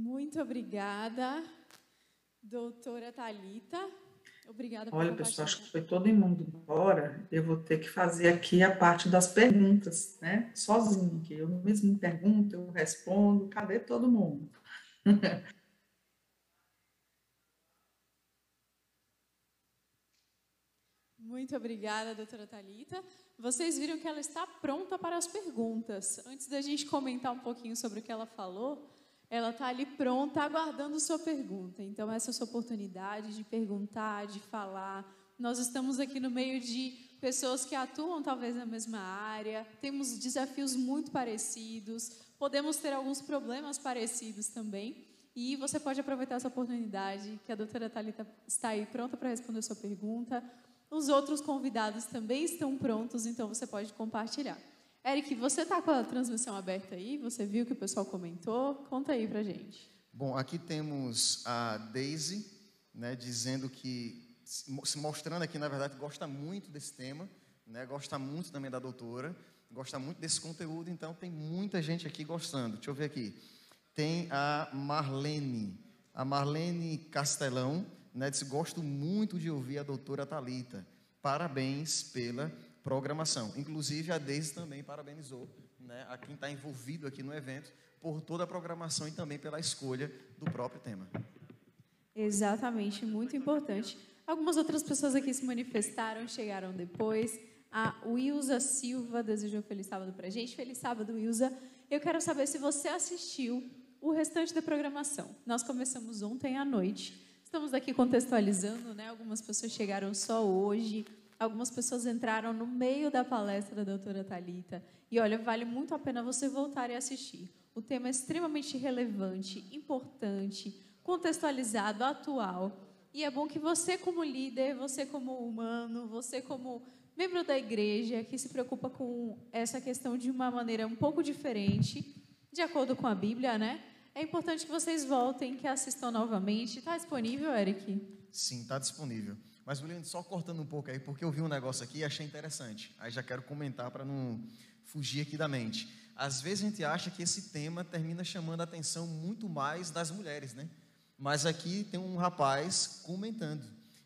Muito obrigada, doutora Talita. Obrigada por Olha, pessoal, acho que foi todo mundo embora. Eu vou ter que fazer aqui a parte das perguntas, né? Sozinho, que eu mesmo pergunto, eu respondo. Cadê todo mundo? Muito obrigada, doutora Talita. Vocês viram que ela está pronta para as perguntas. Antes da gente comentar um pouquinho sobre o que ela falou, ela está ali pronta, aguardando sua pergunta. Então, essa é a sua oportunidade de perguntar, de falar. Nós estamos aqui no meio de pessoas que atuam talvez na mesma área, temos desafios muito parecidos, podemos ter alguns problemas parecidos também. E você pode aproveitar essa oportunidade, que a doutora Thalita está aí pronta para responder sua pergunta. Os outros convidados também estão prontos, então você pode compartilhar. Eric, você está com a transmissão aberta aí? Você viu que o pessoal comentou? Conta aí para gente. Bom, aqui temos a Daisy, né, dizendo que, se mostrando aqui, na verdade, gosta muito desse tema, né, gosta muito também da doutora, gosta muito desse conteúdo, então tem muita gente aqui gostando. Deixa eu ver aqui. Tem a Marlene, a Marlene Castelão, né, disse, gosto muito de ouvir a doutora Talita. Parabéns pela programação. Inclusive, a Deise também parabenizou né, a quem está envolvido aqui no evento por toda a programação e também pela escolha do próprio tema. Exatamente, muito importante. Algumas outras pessoas aqui se manifestaram, chegaram depois. A Wilza Silva desejou feliz sábado para a gente. Feliz sábado, Wilza. Eu quero saber se você assistiu o restante da programação. Nós começamos ontem à noite. Estamos aqui contextualizando, né? Algumas pessoas chegaram só hoje. Algumas pessoas entraram no meio da palestra da doutora Talita e olha, vale muito a pena você voltar e assistir. O tema é extremamente relevante, importante, contextualizado, atual. E é bom que você como líder, você como humano, você como membro da igreja que se preocupa com essa questão de uma maneira um pouco diferente, de acordo com a Bíblia, né? É importante que vocês voltem, que assistam novamente. Está disponível, Eric? Sim, está disponível. Mas, William, só cortando um pouco aí, porque eu vi um negócio aqui e achei interessante. Aí já quero comentar para não fugir aqui da mente. Às vezes a gente acha que esse tema termina chamando a atenção muito mais das mulheres, né? Mas aqui tem um rapaz comentando.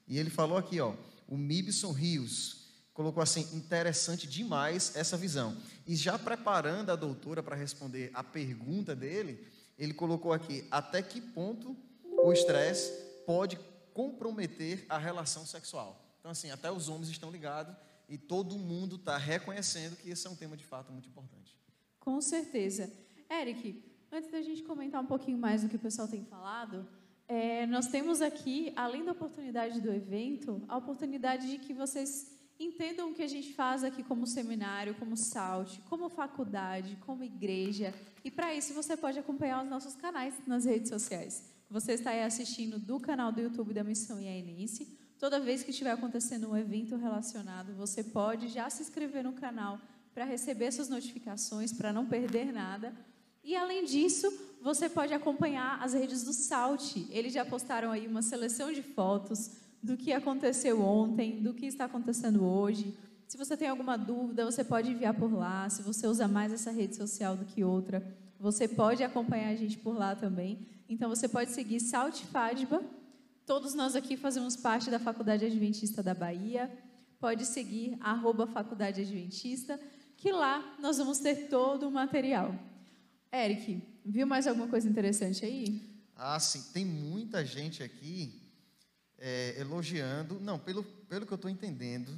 E ele falou aqui, ó, o Mibson Rios colocou assim, interessante demais essa visão. E já preparando a doutora para responder a pergunta dele, ele colocou aqui, até que ponto o estresse pode comprometer a relação sexual. Então, assim, até os homens estão ligados e todo mundo está reconhecendo que esse é um tema de fato muito importante. Com certeza. Eric, antes da gente comentar um pouquinho mais do que o pessoal tem falado, é, nós temos aqui, além da oportunidade do evento, a oportunidade de que vocês entendam o que a gente faz aqui como seminário, como SALT, como faculdade, como igreja. E para isso você pode acompanhar os nossos canais nas redes sociais. Você está aí assistindo do canal do YouTube da Missão Iaenense. Toda vez que estiver acontecendo um evento relacionado, você pode já se inscrever no canal para receber suas notificações, para não perder nada. E além disso, você pode acompanhar as redes do Salt. Eles já postaram aí uma seleção de fotos do que aconteceu ontem, do que está acontecendo hoje. Se você tem alguma dúvida, você pode enviar por lá. Se você usa mais essa rede social do que outra, você pode acompanhar a gente por lá também. Então você pode seguir Salt Fadba. Todos nós aqui fazemos parte da Faculdade Adventista da Bahia. Pode seguir arroba Faculdade Adventista, que lá nós vamos ter todo o material. Eric, viu mais alguma coisa interessante aí? Ah, sim. Tem muita gente aqui é, elogiando. Não, pelo, pelo que eu estou entendendo,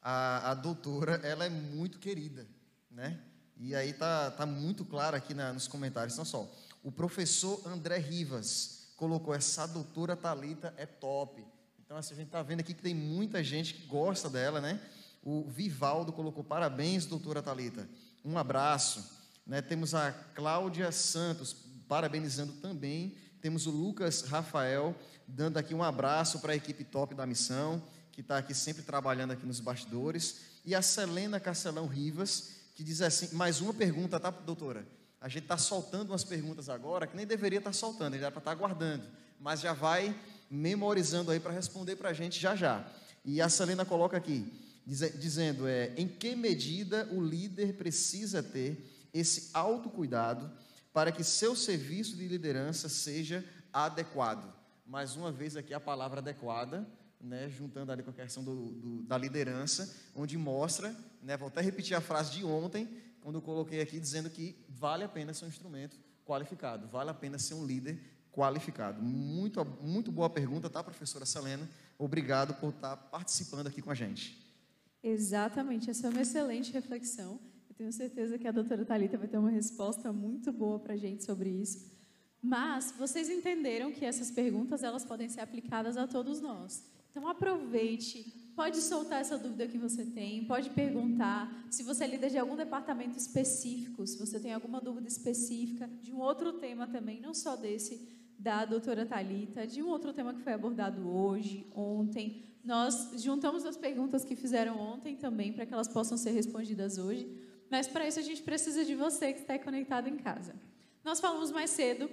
a, a doutora ela é muito querida, né? E aí tá, tá muito claro aqui na, nos comentários. Não só. O professor André Rivas colocou essa doutora Talita é top. Então assim, a gente está vendo aqui que tem muita gente que gosta dela, né? O Vivaldo colocou parabéns, doutora Talita. Um abraço. Né? Temos a Cláudia Santos parabenizando também. Temos o Lucas Rafael dando aqui um abraço para a equipe top da missão, que está aqui sempre trabalhando aqui nos bastidores. E a Selena Castelão Rivas, que diz assim, mais uma pergunta, tá, doutora? A gente está soltando umas perguntas agora que nem deveria estar tá soltando, ele era para estar tá guardando, mas já vai memorizando aí para responder para a gente já já. E a Selena coloca aqui, diz, dizendo: é, em que medida o líder precisa ter esse autocuidado para que seu serviço de liderança seja adequado. Mais uma vez aqui a palavra adequada, né, juntando ali com a questão do, do, da liderança, onde mostra, né, vou até repetir a frase de ontem, quando eu coloquei aqui dizendo que vale a pena ser um instrumento qualificado, vale a pena ser um líder qualificado. Muito, muito boa pergunta, tá, professora Selena? Obrigado por estar participando aqui com a gente. Exatamente, essa é uma excelente reflexão. Eu tenho certeza que a doutora Talita vai ter uma resposta muito boa para a gente sobre isso. Mas vocês entenderam que essas perguntas elas podem ser aplicadas a todos nós. Então aproveite, pode soltar essa dúvida que você tem, pode perguntar. Se você é líder de algum departamento específico, se você tem alguma dúvida específica de um outro tema também, não só desse da doutora Talita, de um outro tema que foi abordado hoje, ontem. Nós juntamos as perguntas que fizeram ontem também para que elas possam ser respondidas hoje. Mas para isso a gente precisa de você que está conectado em casa. Nós falamos mais cedo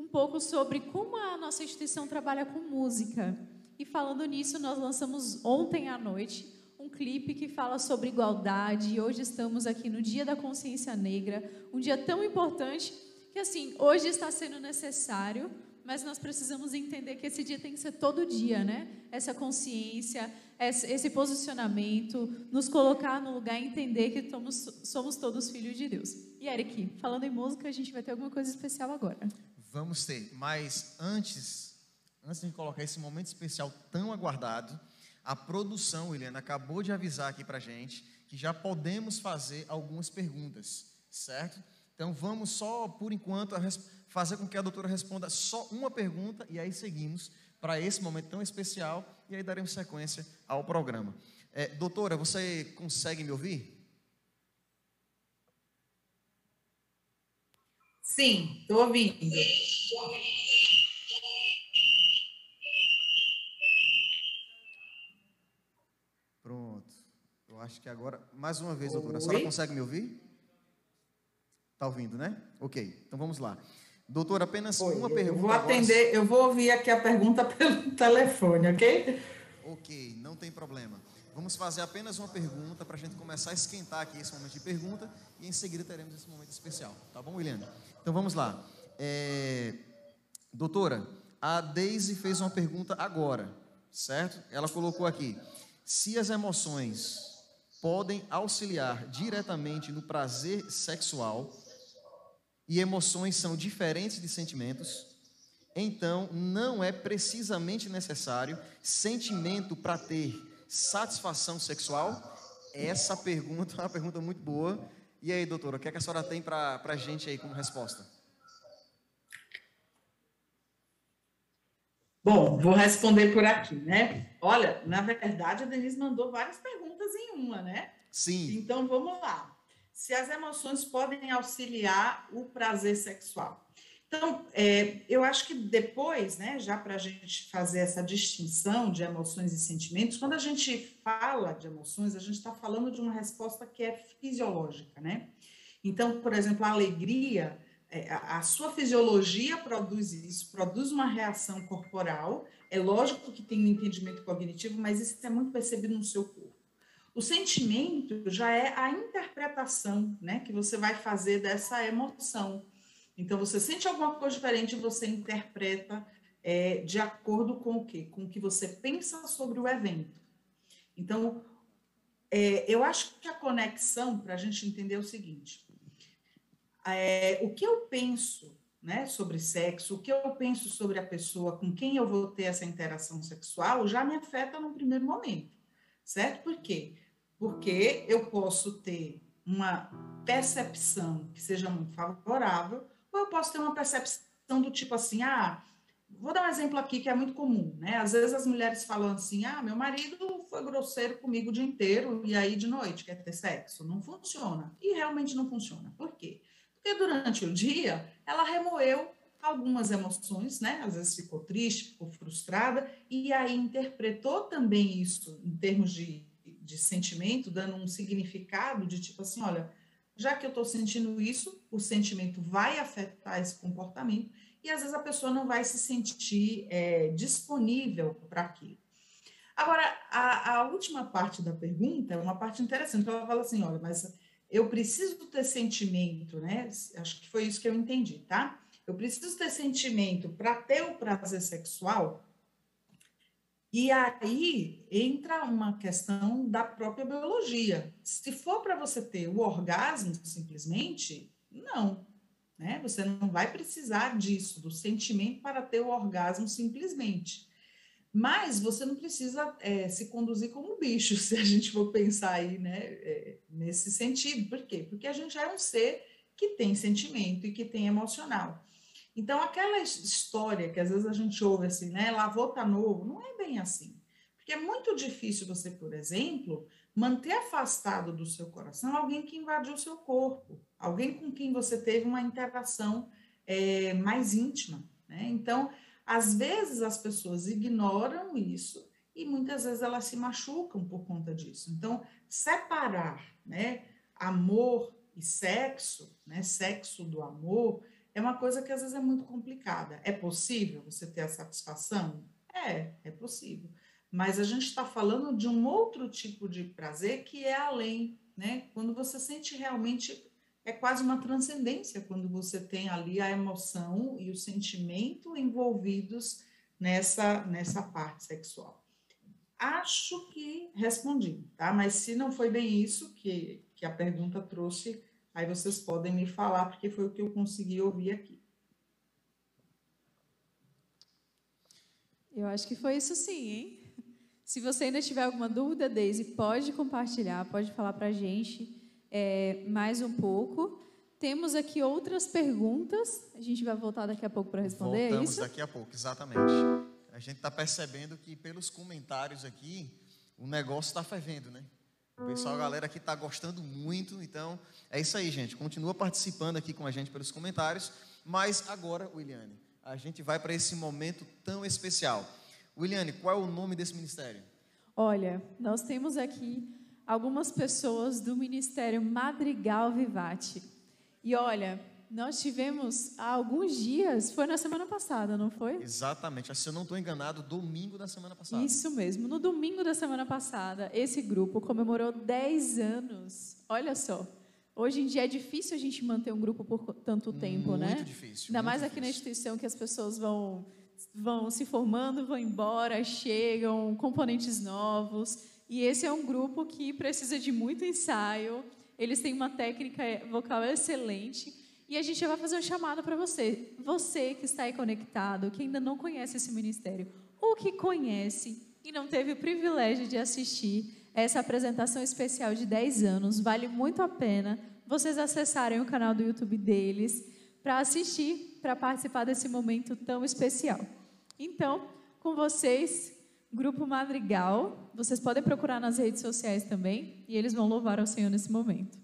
um pouco sobre como a nossa instituição trabalha com música. E falando nisso, nós lançamos ontem à noite um clipe que fala sobre igualdade. E hoje estamos aqui no Dia da Consciência Negra, um dia tão importante que assim, hoje está sendo necessário, mas nós precisamos entender que esse dia tem que ser todo dia, né? Essa consciência, esse posicionamento, nos colocar no lugar e entender que somos, somos todos filhos de Deus. E Eric, falando em música, a gente vai ter alguma coisa especial agora. Vamos ter, mas antes antes de colocar esse momento especial tão aguardado, a produção, Helena, acabou de avisar aqui para gente que já podemos fazer algumas perguntas, certo? Então vamos só, por enquanto, fazer com que a doutora responda só uma pergunta e aí seguimos para esse momento tão especial e aí daremos sequência ao programa. É, doutora, você consegue me ouvir? Sim, estou ouvindo. Acho que agora, mais uma vez, doutora, a senhora consegue me ouvir? Está ouvindo, né? Ok, então vamos lá. Doutora, apenas Oi, uma pergunta. Eu vou atender, eu vou ouvir aqui a pergunta pelo telefone, ok? Ok, não tem problema. Vamos fazer apenas uma pergunta para a gente começar a esquentar aqui esse momento de pergunta e em seguida teremos esse momento especial. Tá bom, William? Então vamos lá. É... Doutora, a Daisy fez uma pergunta agora, certo? Ela colocou aqui: se as emoções podem auxiliar diretamente no prazer sexual e emoções são diferentes de sentimentos, então não é precisamente necessário sentimento para ter satisfação sexual? Essa pergunta é uma pergunta muito boa. E aí, doutora, o que, é que a senhora tem para a gente aí como resposta? Bom, vou responder por aqui, né? Olha, na verdade, a Denise mandou várias perguntas em uma, né? Sim. Então, vamos lá. Se as emoções podem auxiliar o prazer sexual. Então, é, eu acho que depois, né, já para a gente fazer essa distinção de emoções e sentimentos, quando a gente fala de emoções, a gente está falando de uma resposta que é fisiológica, né? Então, por exemplo, a alegria a, sua fisiologia produz isso, produz uma reação corporal. É lógico que tem um entendimento cognitivo, mas isso é muito percebido no seu corpo. O sentimento já é a interpretação, né, que você vai fazer dessa emoção. Então, você sente alguma coisa diferente, você interpreta é, de acordo com o quê? Com o que você pensa sobre o evento. Então, é, eu acho que a conexão, para a gente entender é o seguinte: é, o que eu penso né, sobre sexo, o que eu penso sobre a pessoa com quem eu vou ter essa interação sexual já me afeta no primeiro momento, certo? Por quê? Porque eu posso ter uma percepção que seja muito favorável, ou eu posso ter uma percepção do tipo assim, ah, vou dar um exemplo aqui que é muito comum, né? Às vezes as mulheres falam assim, ah, meu marido foi grosseiro comigo o dia inteiro e aí de noite quer ter sexo. Não funciona. E realmente não funciona. Por quê? Porque durante o dia ela remoeu algumas emoções, né? Às vezes ficou triste, ficou frustrada, e aí interpretou também isso em termos de, de sentimento, dando um significado de tipo assim: olha, já que eu estou sentindo isso, o sentimento vai afetar esse comportamento, e às vezes a pessoa não vai se sentir é, disponível para aquilo. Agora, a, a, última parte da pergunta é uma parte interessante, ela fala assim: olha, mas eu preciso ter sentimento, né? Acho que foi isso que eu entendi, tá? Eu preciso ter sentimento para ter o prazer sexual. E aí entra uma questão da própria biologia. Se for para você ter o orgasmo simplesmente, não, né? Você não vai precisar disso, do sentimento para ter o orgasmo simplesmente. Mas você não precisa é, se conduzir como bicho, se a gente for pensar aí, né, é, nesse sentido. Por quê? Porque a gente é um ser que tem sentimento e que tem emocional. Então, aquela história que às vezes a gente ouve assim, né, lavou tá novo, não é bem assim. Porque é muito difícil você, por exemplo, manter afastado do seu coração alguém que invadiu o seu corpo, alguém com quem você teve uma interação é, mais íntima. Né? Então, às vezes as pessoas ignoram isso e muitas vezes elas se machucam por conta disso. Então, separar né, amor e sexo, né, sexo do amor, é uma coisa que às vezes é muito complicada. É possível você ter a satisfação? É, é possível mas a gente está falando de um outro tipo de prazer que é além, né? Quando você sente realmente é quase uma transcendência quando você tem ali a emoção e o sentimento envolvidos nessa nessa parte sexual. Acho que respondi, tá? Mas se não foi bem isso que, que a pergunta trouxe, aí vocês podem me falar, porque foi o que eu consegui ouvir aqui. Eu acho que foi isso sim, hein? Se você ainda tiver alguma dúvida, Deise, pode compartilhar, pode falar para a gente é, mais um pouco. Temos aqui outras perguntas. A gente vai voltar daqui a pouco para responder. É Voltamos é daqui a pouco, exatamente. A gente está percebendo que pelos comentários aqui o negócio está fervendo, né? O pessoal, a galera aqui está gostando muito. Então é isso aí, gente. Continua participando aqui com a gente pelos comentários. Mas agora, Williane, a gente vai para esse momento tão especial. Williane, qual é o nome desse ministério? Olha, nós temos aqui algumas pessoas do Ministério Madrigal Vivate. E olha, nós tivemos há alguns dias, foi na semana passada, não foi? Exatamente, se eu não estou enganado, domingo da semana passada. Isso mesmo, no domingo da semana passada, esse grupo comemorou 10 anos. Olha só, hoje em dia é difícil a gente manter um grupo por tanto tempo, muito né? Muito difícil. Ainda muito mais difícil. aqui na instituição que as pessoas vão vão se formando, vão embora, chegam componentes novos. E esse é um grupo que precisa de muito ensaio. Eles têm uma técnica vocal excelente. E a gente vai fazer um chamado para você. Você que está aí conectado, que ainda não conhece esse ministério, ou que conhece e não teve o privilégio de assistir essa apresentação especial de 10 anos, vale muito a pena vocês acessarem o canal do YouTube deles para assistir, para participar desse momento tão especial. Então, com vocês, Grupo Madrigal, vocês podem procurar nas redes sociais também, e eles vão louvar ao Senhor nesse momento.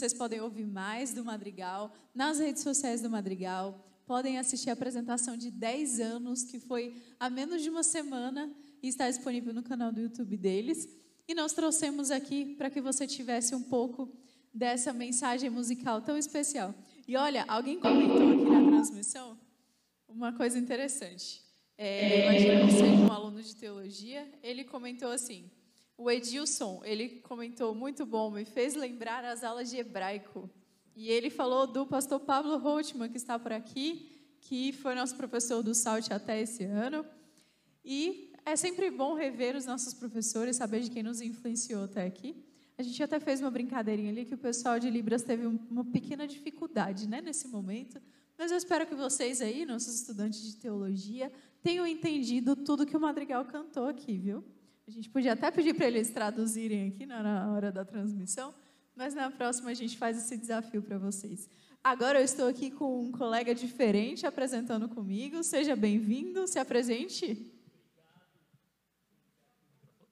Vocês podem ouvir mais do Madrigal nas redes sociais do Madrigal. Podem assistir a apresentação de 10 anos, que foi há menos de uma semana e está disponível no canal do YouTube deles. E nós trouxemos aqui para que você tivesse um pouco dessa mensagem musical tão especial. E olha, alguém comentou aqui na transmissão uma coisa interessante. É, que seja um aluno de teologia, ele comentou assim: o Edilson, ele comentou muito bom, me fez lembrar as aulas de hebraico. E ele falou do pastor Pablo Holtman, que está por aqui, que foi nosso professor do SALT até esse ano. E é sempre bom rever os nossos professores, saber de quem nos influenciou até aqui. A gente até fez uma brincadeirinha ali que o pessoal de Libras teve uma pequena dificuldade né, nesse momento. Mas eu espero que vocês aí, nossos estudantes de teologia, tenham entendido tudo que o Madrigal cantou aqui, viu? A gente podia até pedir para eles traduzirem aqui na hora da transmissão, mas na próxima a gente faz esse desafio para vocês. Agora eu estou aqui com um colega diferente apresentando comigo. Seja bem-vindo, se apresente.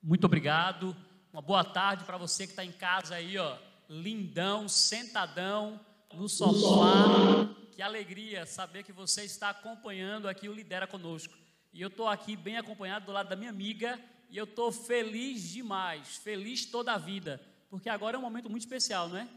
Muito obrigado. Uma boa tarde para você que está em casa aí, ó, lindão, sentadão no sofá. Que alegria saber que você está acompanhando aqui o Lidera Conosco. E eu estou aqui bem acompanhado do lado da minha amiga e eu estou feliz demais, feliz toda a vida, porque agora é um momento muito especial, não é?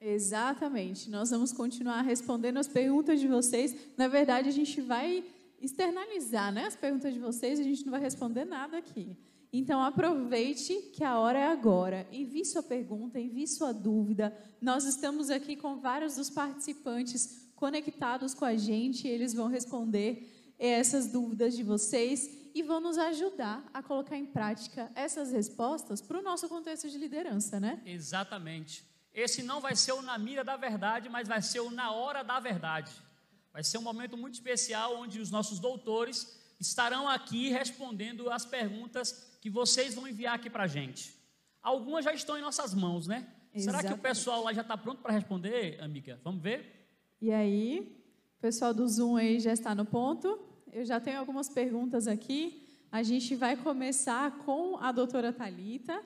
Exatamente. Nós vamos continuar respondendo as perguntas de vocês. Na verdade, a gente vai externalizar né, as perguntas de vocês, a gente não vai responder nada aqui. Então, aproveite que a hora é agora. Envie sua pergunta, envie sua dúvida. Nós estamos aqui com vários dos participantes conectados com a gente, eles vão responder essas dúvidas de vocês e vão nos ajudar a colocar em prática essas respostas para o nosso contexto de liderança, né? Exatamente. Esse não vai ser o na mira da verdade, mas vai ser o na hora da verdade. Vai ser um momento muito especial onde os nossos doutores estarão aqui respondendo as perguntas que vocês vão enviar aqui para a gente. Algumas já estão em nossas mãos, né? Exatamente. Será que o pessoal lá já está pronto para responder, amiga? Vamos ver? E aí, o pessoal do Zoom aí já está no ponto? Eu já tenho algumas perguntas aqui. A gente vai começar com a doutora Talita,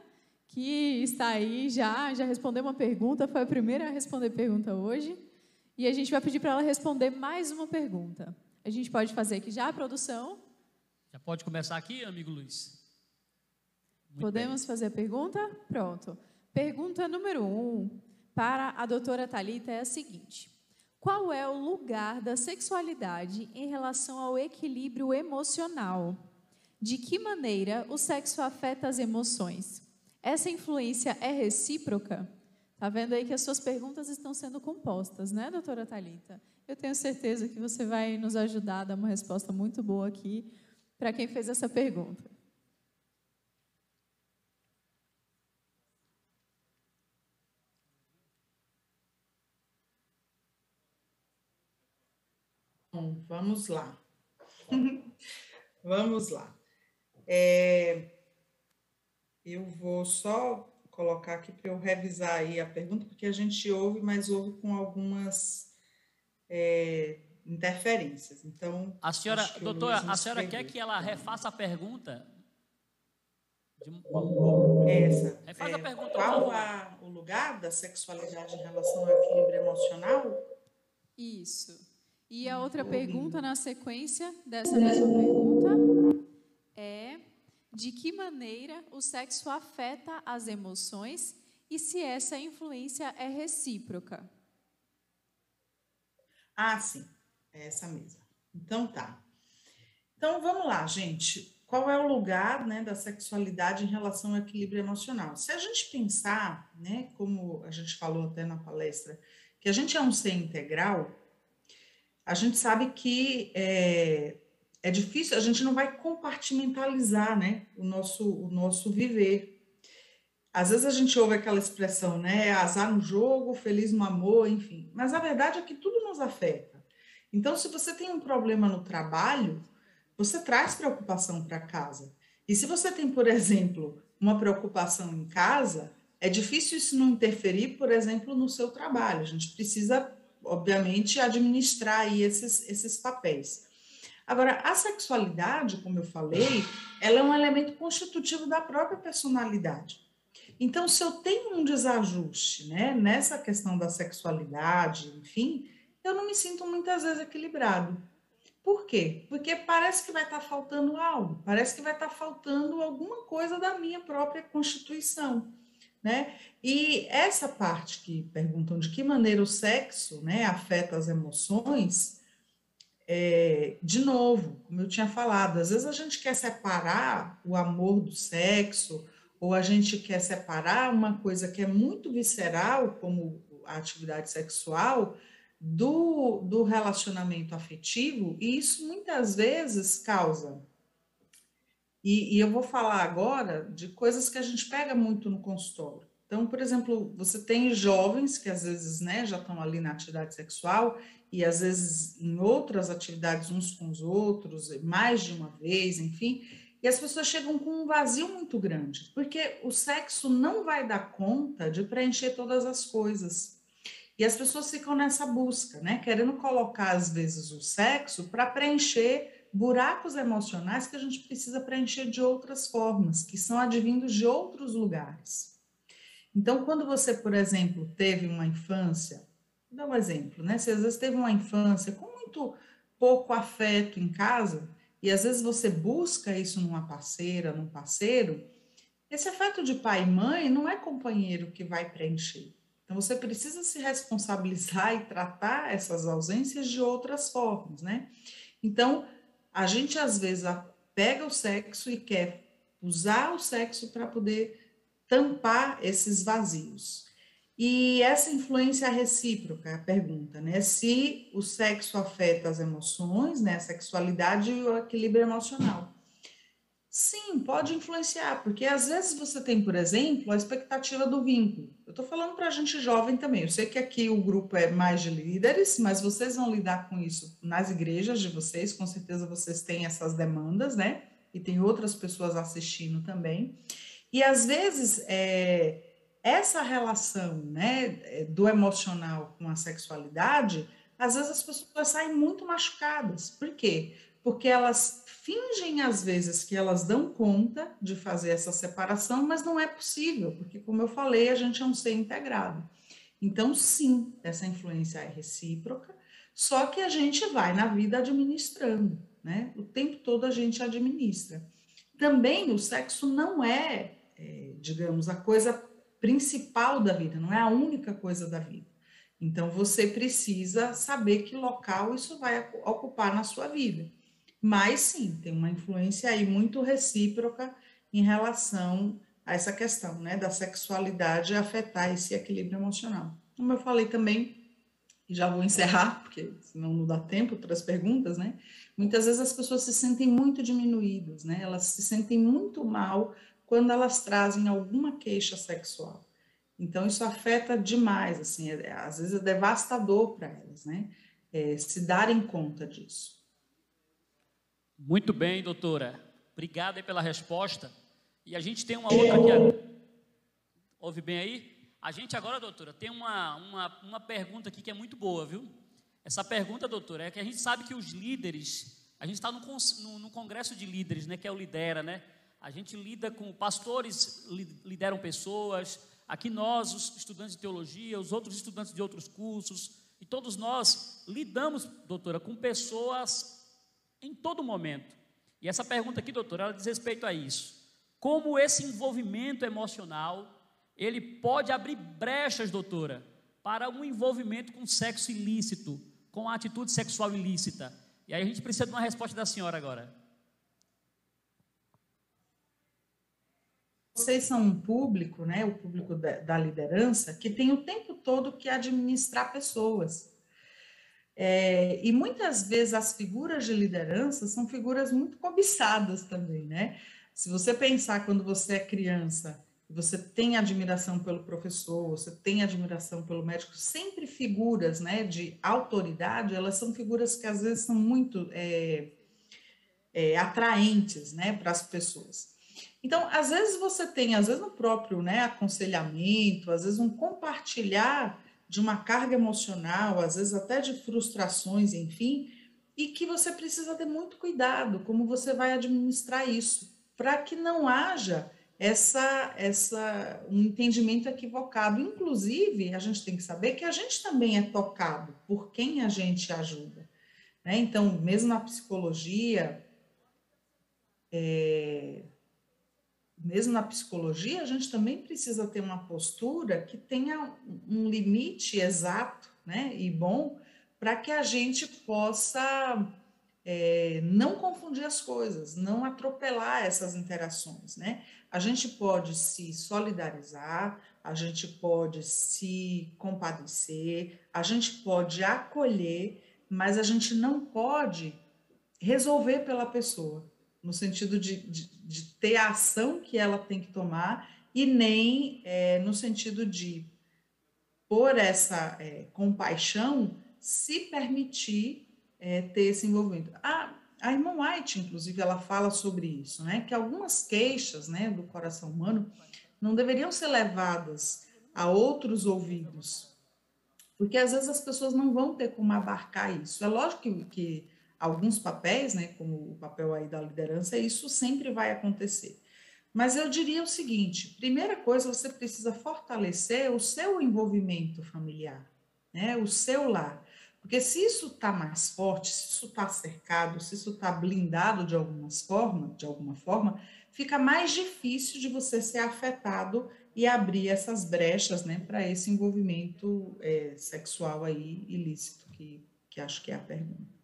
que está aí já, já respondeu uma pergunta, foi a primeira a responder pergunta hoje. E a gente vai pedir para ela responder mais uma pergunta. A gente pode fazer aqui já a produção. Já pode começar aqui, amigo Luiz? Muito Podemos bem. fazer a pergunta? Pronto. Pergunta número um para a doutora Talita é a seguinte: qual é o lugar da sexualidade em relação ao equilíbrio emocional? De que maneira o sexo afeta as emoções? Essa influência é recíproca? Tá vendo aí que as suas perguntas estão sendo compostas, né, doutora Talita? Eu tenho certeza que você vai nos ajudar a dar uma resposta muito boa aqui para quem fez essa pergunta. Bom, vamos lá. vamos lá. É, eu vou só colocar aqui para eu revisar aí a pergunta, porque a gente ouve, mas ouve com algumas é, interferências. Então, a senhora, doutora, a senhora quer que ela refaça a pergunta? De... Essa. Refaça é, a pergunta. Qual a, o lugar da sexualidade em relação ao equilíbrio emocional? Isso. E a outra pergunta na sequência dessa mesma pergunta é: de que maneira o sexo afeta as emoções e se essa influência é recíproca? Ah, sim, é essa mesma. Então tá. Então vamos lá, gente. Qual é o lugar né, da sexualidade em relação ao equilíbrio emocional? Se a gente pensar, né, como a gente falou até na palestra, que a gente é um ser integral, a gente sabe que é, é difícil, a gente não vai compartimentalizar né, o, nosso, o nosso viver. Às vezes a gente ouve aquela expressão, né? Azar no jogo, feliz no amor, enfim. Mas a verdade é que tudo nos afeta. Então, se você tem um problema no trabalho, você traz preocupação para casa. E se você tem, por exemplo, uma preocupação em casa, é difícil isso não interferir, por exemplo, no seu trabalho. A gente precisa obviamente, administrar aí esses, esses papéis. Agora, a sexualidade, como eu falei, ela é um elemento constitutivo da própria personalidade. Então, se eu tenho um desajuste né, nessa questão da sexualidade, enfim, eu não me sinto muitas vezes equilibrado. Por quê? Porque parece que vai estar faltando algo, parece que vai estar faltando alguma coisa da minha própria constituição. Né? E essa parte que perguntam de que maneira o sexo né, afeta as emoções, é, de novo, como eu tinha falado, às vezes a gente quer separar o amor do sexo, ou a gente quer separar uma coisa que é muito visceral, como a atividade sexual, do, do relacionamento afetivo, e isso muitas vezes causa. E, e eu vou falar agora de coisas que a gente pega muito no consultório. Então, por exemplo, você tem jovens que às vezes né, já estão ali na atividade sexual e às vezes em outras atividades uns com os outros, mais de uma vez, enfim, e as pessoas chegam com um vazio muito grande, porque o sexo não vai dar conta de preencher todas as coisas. E as pessoas ficam nessa busca, né? Querendo colocar, às vezes, o sexo para preencher buracos emocionais que a gente precisa preencher de outras formas, que são advindos de outros lugares. Então, quando você, por exemplo, teve uma infância, dar um exemplo, né? Se às vezes teve uma infância com muito pouco afeto em casa, e às vezes você busca isso numa parceira, num parceiro, esse afeto de pai e mãe não é companheiro que vai preencher. Então você precisa se responsabilizar e tratar essas ausências de outras formas, né? Então, a gente às vezes pega o sexo e quer usar o sexo para poder tampar esses vazios. E essa influência recíproca, a pergunta, né? Se o sexo afeta as emoções, né? A sexualidade e o equilíbrio emocional. Sim, pode influenciar, porque às vezes você tem, por exemplo, a expectativa do vínculo. Eu estou falando para a gente jovem também. Eu sei que aqui o grupo é mais de líderes, mas vocês vão lidar com isso nas igrejas de vocês, com certeza vocês têm essas demandas, né? E tem outras pessoas assistindo também. E às vezes é, essa relação né, do emocional com a sexualidade, às vezes as pessoas saem muito machucadas. Por quê? Porque elas fingem às vezes que elas dão conta de fazer essa separação, mas não é possível, porque como eu falei, a gente é um ser integrado. Então, sim, essa influência é recíproca, só que a gente vai na vida administrando, né? O tempo todo a gente administra. Também o sexo não é, é digamos, a coisa principal da vida, não é a única coisa da vida. Então você precisa saber que local isso vai ocupar na sua vida. Mas sim, tem uma influência aí muito recíproca em relação a essa questão, né, da sexualidade afetar esse equilíbrio emocional. Como eu falei também, e já vou encerrar, porque senão não dá tempo para as perguntas, né? Muitas vezes as pessoas se sentem muito diminuídas, né? Elas se sentem muito mal quando elas trazem alguma queixa sexual. Então, isso afeta demais, assim, é, às vezes é devastador para elas, né? É, se darem conta disso. Muito bem, doutora. Obrigado aí pela resposta. E a gente tem uma outra aqui. Ouve bem aí? A gente agora, doutora, tem uma, uma, uma pergunta aqui que é muito boa, viu? Essa pergunta, doutora, é que a gente sabe que os líderes, a gente está no, no, no, congresso de líderes, né, que é o Lidera, né? a gente lida com pastores, lideram pessoas, aqui nós, os estudantes de teologia, os outros estudantes de outros cursos, e todos nós lidamos, doutora, com pessoas em todo momento. E essa pergunta aqui, doutora, ela diz respeito a isso. Como esse envolvimento emocional, ele pode abrir brechas, doutora, para um envolvimento com sexo ilícito, com a atitude sexual ilícita. E aí a gente precisa de uma resposta da senhora agora. vocês são um público, né, o público da, da liderança, que tem o tempo todo que administrar pessoas. É, e muitas vezes as figuras de liderança são figuras muito cobiçadas também, né? Se você pensar quando você é criança, você tem admiração pelo professor, você tem admiração pelo médico, sempre figuras, né, de autoridade, elas são figuras que às vezes são muito é, é, atraentes, né, para as pessoas. Então, às vezes você tem, às vezes no próprio né, aconselhamento, às vezes um compartilhar de uma carga emocional, às vezes até de frustrações, enfim, e que você precisa ter muito cuidado como você vai administrar isso, para que não haja essa, essa um entendimento equivocado. Inclusive, a gente tem que saber que a gente também é tocado por quem a gente ajuda. Né? Então, mesmo na psicologia, é, mesmo na psicologia, a gente também precisa ter uma postura que tenha um limite exato né, e bom para que a gente possa é, não confundir as coisas, não atropelar essas interações. Né? A gente pode se solidarizar, a gente pode se compadecer, a gente pode acolher, mas a gente não pode resolver pela pessoa no sentido de, de, de, ter a ação que ela tem que tomar e nem é, no sentido de, por essa é, compaixão, se permitir é, ter esse envolvimento. A, a irmã White, inclusive, ela fala sobre isso, né, que algumas queixas né, do coração humano não deveriam ser levadas a outros ouvidos, porque às vezes as pessoas não vão ter como abarcar isso. É lógico que, que alguns papéis, né, como o papel aí da liderança, isso sempre vai acontecer. Mas eu diria o seguinte: primeira coisa, você precisa fortalecer o seu envolvimento familiar, né, o seu lar. Porque se isso está mais forte, se isso está cercado, se isso está blindado de algumas formas, de alguma forma, fica mais difícil de você ser afetado e abrir essas brechas né, para esse envolvimento é, sexual aí ilícito, que, que acho que é a pergunta.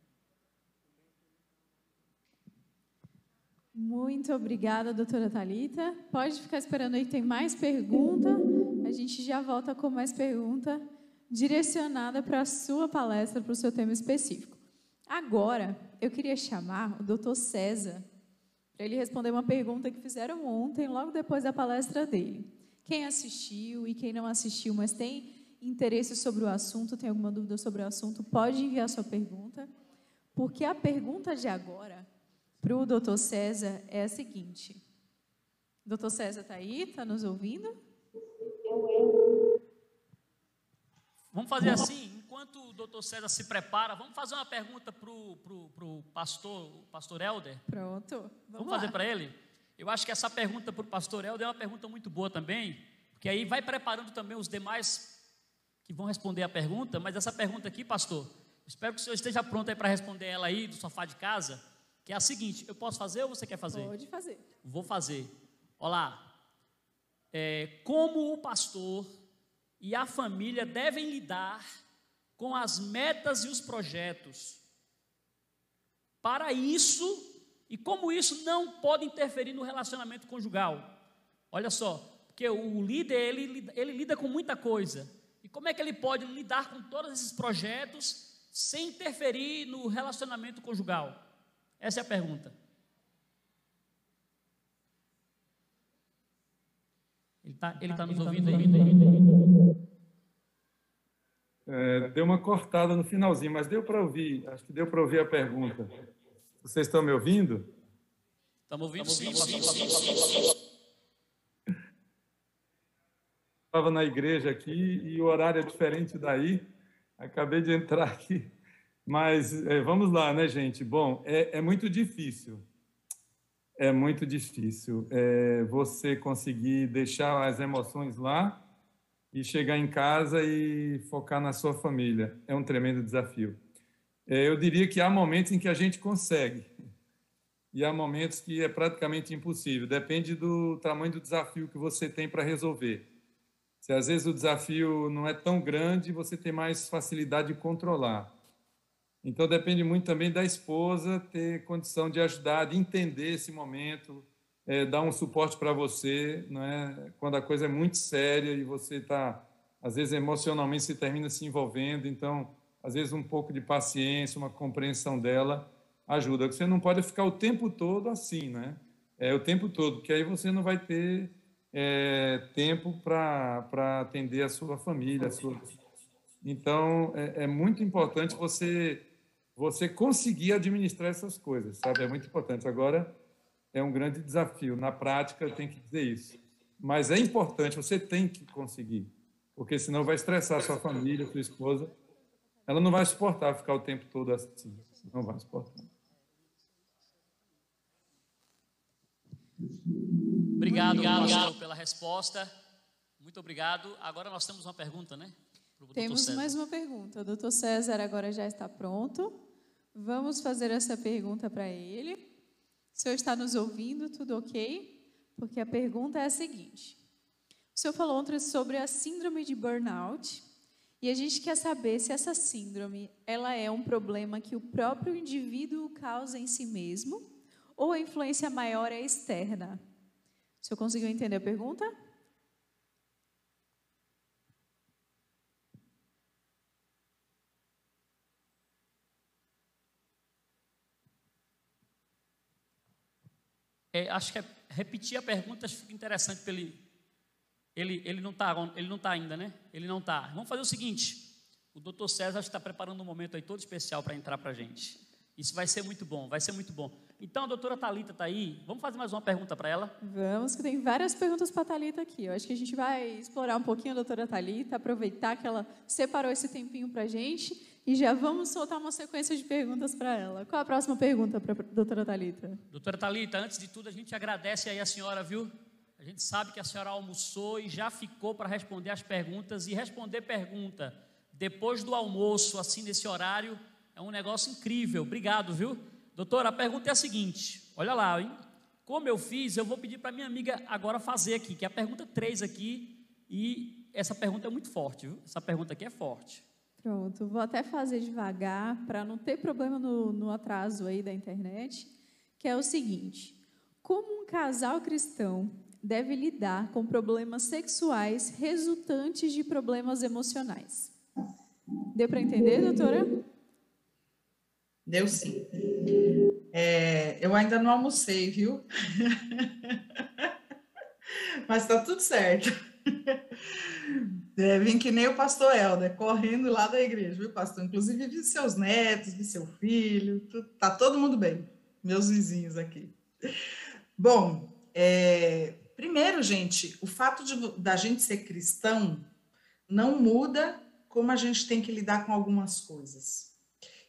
Muito obrigada, doutora Talita. Pode ficar esperando aí, tem mais pergunta. A gente já volta com mais pergunta direcionada para a sua palestra, para o seu tema específico. Agora, eu queria chamar o doutor César para ele responder uma pergunta que fizeram ontem, logo depois da palestra dele. Quem assistiu e quem não assistiu, mas tem interesse sobre o assunto, tem alguma dúvida sobre o assunto, pode enviar sua pergunta, porque a pergunta de agora para o doutor César é a seguinte. Doutor César está aí? Está nos ouvindo? Vamos fazer assim, enquanto o doutor César se prepara, vamos fazer uma pergunta para o pastor, pastor Helder? Pronto. Vamos, vamos fazer para ele? Eu acho que essa pergunta para o pastor Helder é uma pergunta muito boa também, porque aí vai preparando também os demais que vão responder a pergunta, mas essa pergunta aqui, pastor, espero que o senhor esteja pronto aí para responder ela aí do sofá de casa que é a seguinte: eu posso fazer ou você quer fazer? Pode fazer. Vou fazer. Olá. É, como o pastor e a família devem lidar com as metas e os projetos? Para isso, e como isso não pode interferir no relacionamento conjugal? Olha só, porque o líder, ele, ele lida com muita coisa. E como é que ele pode lidar com todos esses projetos sem interferir no relacionamento conjugal? Essa é a pergunta. Ele está ele tá nos ouvindo aí? É, deu uma cortada no finalzinho, mas deu para ouvir. Acho que deu para ouvir a pergunta. Vocês estão me ouvindo? Estamos ouvindo, sim, sim, sim, sim. Estava na igreja aqui e o horário é diferente daí. Acabei de entrar aqui. Mas é, vamos lá, né, gente? Bom, é, é muito difícil. É muito difícil é, você conseguir deixar as emoções lá e chegar em casa e focar na sua família. É um tremendo desafio. É, eu diria que há momentos em que a gente consegue e há momentos que é praticamente impossível. Depende do tamanho do desafio que você tem para resolver. Se às vezes o desafio não é tão grande, você tem mais facilidade de controlar. Então depende muito também da esposa ter condição de ajudar, de entender esse momento, é, dar um suporte para você, é? Quando a coisa é muito séria e você está, às vezes emocionalmente se termina se envolvendo, então às vezes um pouco de paciência, uma compreensão dela ajuda. Você não pode ficar o tempo todo assim, né? É o tempo todo, porque aí você não vai ter é, tempo para atender a sua família, a sua... Então, é, é, muito importante você você conseguir administrar essas coisas, sabe? É muito importante. Agora, é um grande desafio. Na prática, tem que dizer isso. Mas é importante, você tem que conseguir, porque senão vai estressar sua família, sua esposa. Ela não vai suportar ficar o tempo todo assim. Não vai suportar. Obrigado, pastor, pela resposta. Muito obrigado. Agora nós temos uma pergunta, né? Temos mais uma pergunta. O doutor César agora já está pronto. Vamos fazer essa pergunta para ele. O senhor está nos ouvindo, tudo ok? Porque a pergunta é a seguinte: o senhor falou ontem sobre a síndrome de burnout e a gente quer saber se essa síndrome ela é um problema que o próprio indivíduo causa em si mesmo ou a influência maior é externa. O senhor conseguiu entender a pergunta? É, acho que é, repetir a pergunta fica interessante para ele ele, ele não está tá ainda, né? Ele não está. Vamos fazer o seguinte: o doutor César está preparando um momento aí todo especial para entrar para a gente. Isso vai ser muito bom, vai ser muito bom. Então, a doutora Talita está aí. Vamos fazer mais uma pergunta para ela? Vamos, que tem várias perguntas para a Talita aqui. Eu acho que a gente vai explorar um pouquinho a doutora Talita, aproveitar que ela separou esse tempinho para a gente e já vamos soltar uma sequência de perguntas para ela. Qual a próxima pergunta para a doutora Talita? Doutora Talita, antes de tudo, a gente agradece aí a senhora, viu? A gente sabe que a senhora almoçou e já ficou para responder as perguntas. E responder pergunta depois do almoço, assim, nesse horário, é um negócio incrível. Obrigado, viu? Doutora, a pergunta é a seguinte: olha lá, hein? Como eu fiz, eu vou pedir para minha amiga agora fazer aqui, que é a pergunta 3 aqui. E essa pergunta é muito forte, viu? Essa pergunta aqui é forte. Pronto, vou até fazer devagar para não ter problema no, no atraso aí da internet, que é o seguinte: como um casal cristão deve lidar com problemas sexuais resultantes de problemas emocionais. Deu para entender, doutora? Deu sim. É, eu ainda não almocei, viu? Mas está tudo certo. É, vim que nem o pastor Helder, correndo lá da igreja, viu, pastor? Inclusive, vi seus netos, vi seu filho, tá todo mundo bem, meus vizinhos aqui. Bom, é, Primeiro, gente, o fato de, da gente ser cristão não muda como a gente tem que lidar com algumas coisas.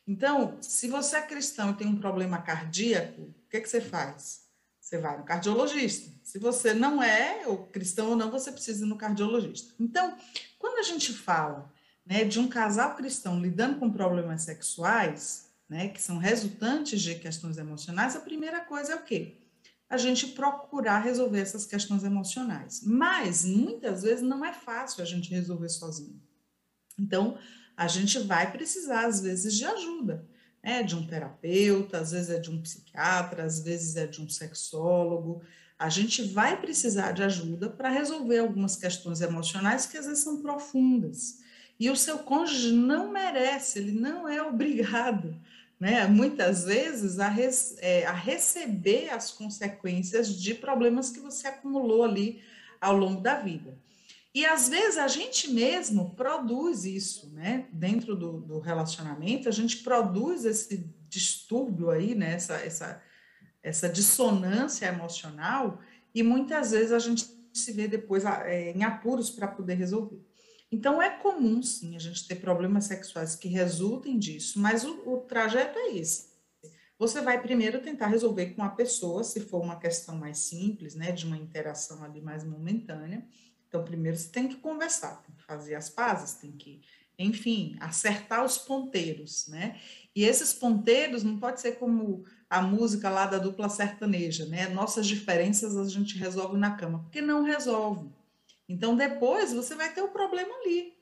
Então, se você é cristão e tem um problema cardíaco, o que, que você faz? Você vai no cardiologista. Se você não é ou cristão ou não, você precisa ir no cardiologista. Então, quando a gente fala né, de um casal cristão lidando com problemas sexuais, né, que são resultantes de questões emocionais, a primeira coisa é o quê? a gente procurar resolver essas questões emocionais. Mas muitas vezes não é fácil a gente resolver sozinho. Então, a gente vai precisar, às vezes, de ajuda, né? de um terapeuta, às vezes é de um psiquiatra, às vezes é de um sexólogo. A gente vai precisar de ajuda para resolver algumas questões emocionais que às vezes são profundas. E o seu cônjuge não merece, ele não é obrigado né, muitas vezes a, res, é, a receber as consequências de problemas que você acumulou ali ao longo da vida. E às vezes a gente mesmo produz isso, né? Dentro do, do relacionamento, a gente produz esse distúrbio aí, né? Essa, essa, essa dissonância emocional, e muitas vezes a gente se vê depois é, em apuros para poder resolver. Então, é comum, sim, a gente ter problemas sexuais que resultem disso, mas o, o trajeto é esse. Você vai primeiro tentar resolver com a pessoa, se for uma questão mais simples, né, de uma interação ali mais momentânea. Então, primeiro você tem que conversar, tem que fazer as pazes, tem que, enfim, acertar os ponteiros, né? E esses ponteiros não pode ser como a música lá da dupla sertaneja, né? Nossas diferenças a gente resolve na cama, porque não resolve. Então, depois você vai ter o problema ali.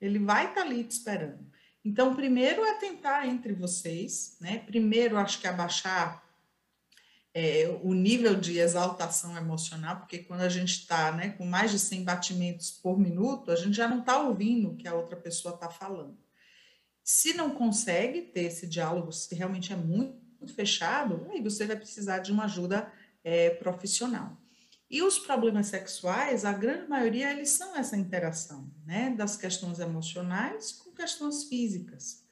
Ele vai estar tá ali te esperando. Então, primeiro é tentar entre vocês, né? Primeiro, acho que abaixar é, o nível de exaltação emocional, porque quando a gente está né, com mais de 100 batimentos por minuto, a gente já não está ouvindo o que a outra pessoa está falando. Se não consegue ter esse diálogo, se realmente é muito, muito fechado, aí você vai precisar de uma ajuda é, profissional. E os problemas sexuais, a grande maioria, eles são essa interação, né, das questões emocionais com questões físicas.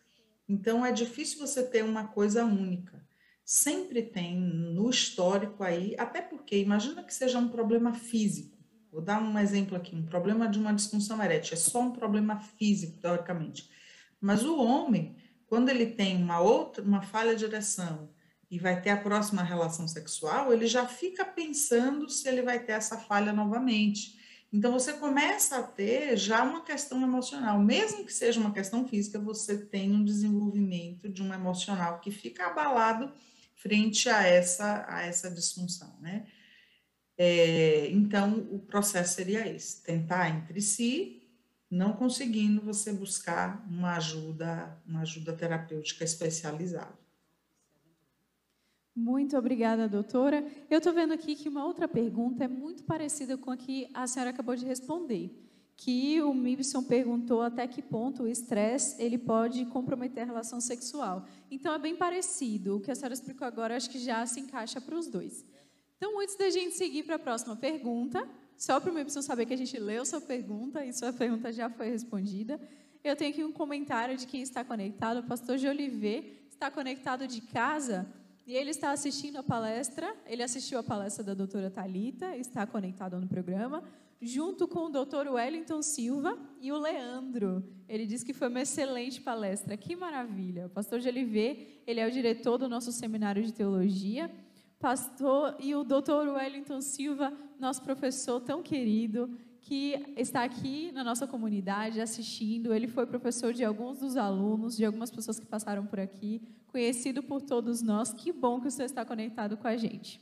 Então, é difícil você ter uma coisa única. Sempre tem no histórico aí, até porque, imagina que seja um problema físico. Vou dar um exemplo aqui, um problema de uma disfunção erétil, é só um problema físico, teoricamente. Mas o homem, quando ele tem uma outra, uma falha de ereção, e vai ter a próxima relação sexual, ele já fica pensando se ele vai ter essa falha novamente. Então, você começa a ter já uma questão emocional, mesmo que seja uma questão física, você tem um desenvolvimento de um emocional que fica abalado frente a essa, a essa disfunção, né? É, então, o processo seria esse: tentar entre si, não conseguindo você buscar uma ajuda, uma ajuda terapêutica especializada. Muito obrigada, doutora. Eu estou vendo aqui que uma outra pergunta é muito parecida com a que a senhora acabou de responder, que o Mibson perguntou até que ponto o estresse ele pode comprometer a relação sexual. Então é bem parecido. O que a senhora explicou agora acho que já se encaixa para os dois. Então, antes da gente seguir para a próxima pergunta, só para o Mibson saber que a gente leu sua pergunta e sua pergunta já foi respondida, eu tenho aqui um comentário de quem está conectado. O pastor Jolivet está conectado de casa e ele está assistindo a palestra, ele assistiu a palestra da doutora Talita, está conectado no programa, junto com o doutor Wellington Silva e o Leandro. Ele disse que foi uma excelente palestra. Que maravilha! O pastor Geliver, ele é o diretor do nosso seminário de teologia. Pastor e o doutor Wellington Silva, nosso professor tão querido, que está aqui na nossa comunidade assistindo. Ele foi professor de alguns dos alunos, de algumas pessoas que passaram por aqui, conhecido por todos nós. Que bom que você está conectado com a gente.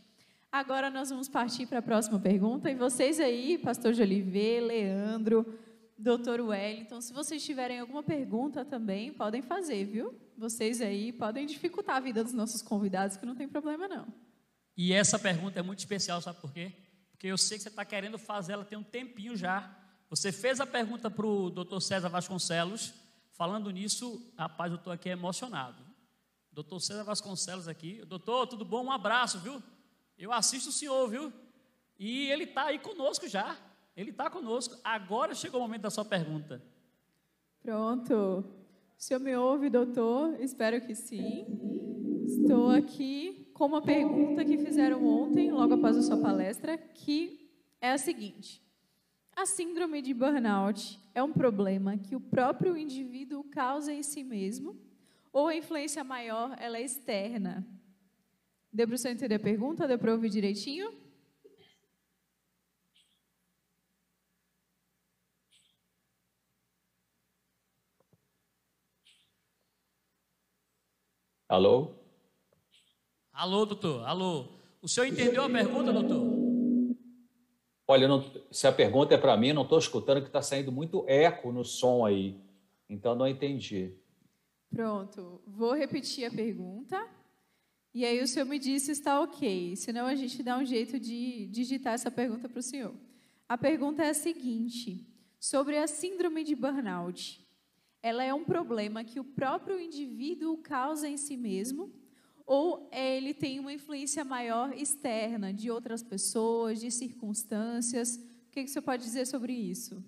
Agora nós vamos partir para a próxima pergunta. E vocês aí, pastor Jolivet, Leandro, doutor Wellington, se vocês tiverem alguma pergunta também, podem fazer, viu? Vocês aí podem dificultar a vida dos nossos convidados, que não tem problema não. E essa pergunta é muito especial, sabe por quê? porque eu sei que você está querendo fazer ela tem um tempinho já. Você fez a pergunta para o doutor César Vasconcelos. Falando nisso, rapaz, eu estou aqui emocionado. Doutor César Vasconcelos aqui. Doutor, tudo bom? Um abraço, viu? Eu assisto o senhor, viu? E ele está aí conosco já. Ele está conosco. Agora chegou o momento da sua pergunta. Pronto. O senhor me ouve, doutor? Espero que sim. Estou aqui com uma pergunta que fizeram ontem, logo após a sua palestra, que é a seguinte: A síndrome de burnout é um problema que o próprio indivíduo causa em si mesmo ou a influência maior ela é externa? Deu para você entender a pergunta? Deu para ouvir direitinho? Alô? Alô, doutor, alô. O senhor entendeu a pergunta, doutor? Olha, não, se a pergunta é para mim, não estou escutando que está saindo muito eco no som aí. Então, não entendi. Pronto, vou repetir a pergunta. E aí o senhor me diz se está ok. Senão a gente dá um jeito de digitar essa pergunta para o senhor. A pergunta é a seguinte: sobre a síndrome de burnout. Ela é um problema que o próprio indivíduo causa em si mesmo ou ele tem uma influência maior externa, de outras pessoas, de circunstâncias? O que, que você pode dizer sobre isso?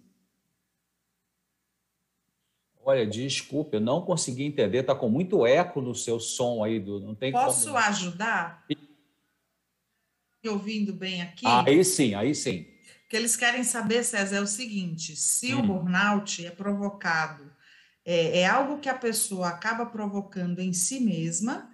Olha, desculpe, eu não consegui entender, está com muito eco no seu som aí, do, não tem Posso como... ajudar? Me ouvindo bem aqui? Aí sim, aí sim. O que eles querem saber, César, é o seguinte: se hum. o burnout é provocado, é, é algo que a pessoa acaba provocando em si mesma,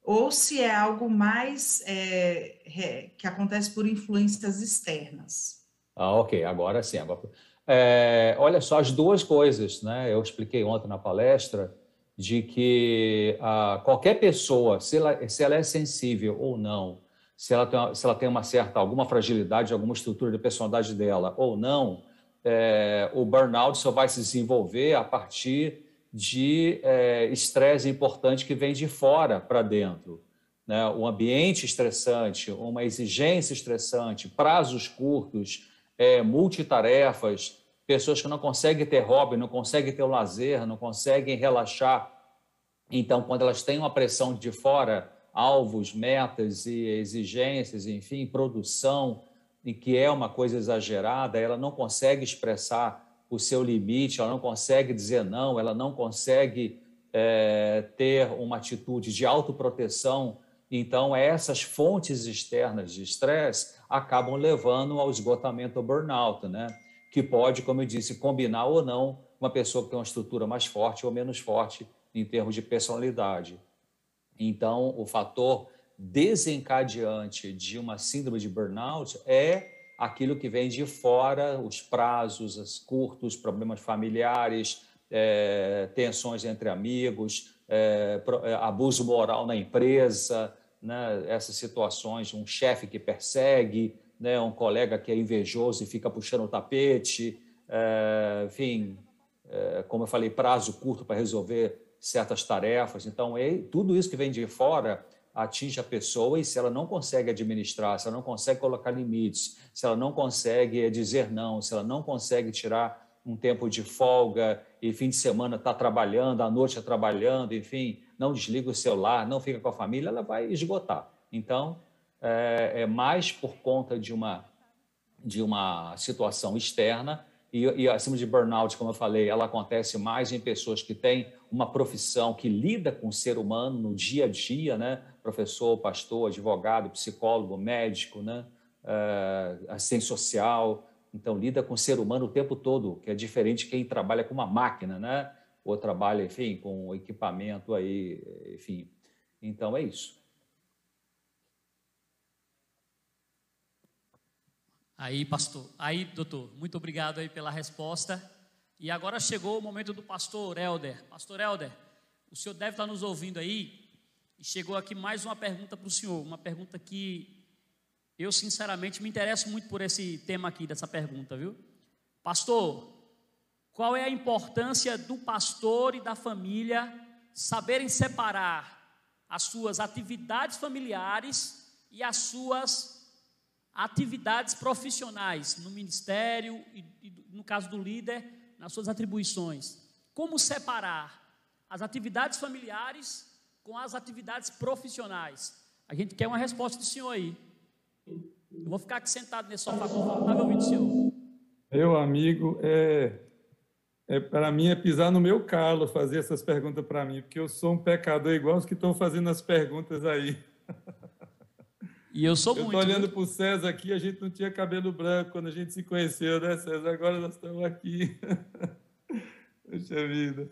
ou se é algo mais é, é, que acontece por influências externas. Ah, ok, agora sim. Agora... É, olha só, as duas coisas, né? Eu expliquei ontem na palestra de que ah, qualquer pessoa, se ela, se ela é sensível ou não, se ela, tem, se ela tem uma certa, alguma fragilidade, alguma estrutura de personalidade dela ou não, é, o burnout só vai se desenvolver a partir de é, estresse importante que vem de fora para dentro. Né? Um ambiente estressante, uma exigência estressante, prazos curtos, é, multitarefas, pessoas que não conseguem ter hobby, não conseguem ter o lazer, não conseguem relaxar. Então, quando elas têm uma pressão de fora, alvos, metas e exigências, enfim, produção, e que é uma coisa exagerada, ela não consegue expressar o seu limite, ela não consegue dizer não, ela não consegue é, ter uma atitude de autoproteção. Então, essas fontes externas de estresse acabam levando ao esgotamento, ao burnout, né? que pode, como eu disse, combinar ou não uma pessoa que tem uma estrutura mais forte ou menos forte em termos de personalidade. Então, o fator desencadeante de uma síndrome de burnout é aquilo que vem de fora, os prazos os curtos, problemas familiares, é, tensões entre amigos, é, abuso moral na empresa, né, essas situações, um chefe que persegue, né, um colega que é invejoso e fica puxando o tapete, é, enfim, é, como eu falei, prazo curto para resolver certas tarefas. Então, é, tudo isso que vem de fora atinge a pessoa e se ela não consegue administrar, se ela não consegue colocar limites, se ela não consegue dizer não, se ela não consegue tirar um tempo de folga e fim de semana está trabalhando, à noite está trabalhando, enfim, não desliga o celular, não fica com a família, ela vai esgotar. Então, é, é mais por conta de uma, de uma situação externa e, e, acima de burnout, como eu falei, ela acontece mais em pessoas que têm uma profissão que lida com o ser humano no dia a dia, né? professor, pastor, advogado, psicólogo, médico, né? Uh, assistente social. Então, lida com o ser humano o tempo todo, que é diferente de quem trabalha com uma máquina, né? Ou trabalha, enfim, com equipamento aí, enfim. Então, é isso. Aí, pastor, aí, doutor, muito obrigado aí pela resposta. E agora chegou o momento do pastor Helder. Pastor Helder, o senhor deve estar nos ouvindo aí, e chegou aqui mais uma pergunta para o senhor, uma pergunta que eu sinceramente me interesso muito por esse tema aqui dessa pergunta, viu? Pastor, qual é a importância do pastor e da família saberem separar as suas atividades familiares e as suas atividades profissionais no ministério e, no caso do líder, nas suas atribuições? Como separar as atividades familiares com as atividades profissionais? A gente quer uma resposta do senhor aí. Eu vou ficar aqui sentado nesse sofá confortável ouvindo senhor. Meu amigo, é, é para mim é pisar no meu calo fazer essas perguntas para mim, porque eu sou um pecador igual os que estão fazendo as perguntas aí. E eu sou eu muito. Eu estou olhando para o César aqui, a gente não tinha cabelo branco quando a gente se conheceu, né, César? Agora nós estamos aqui. Puxa vida.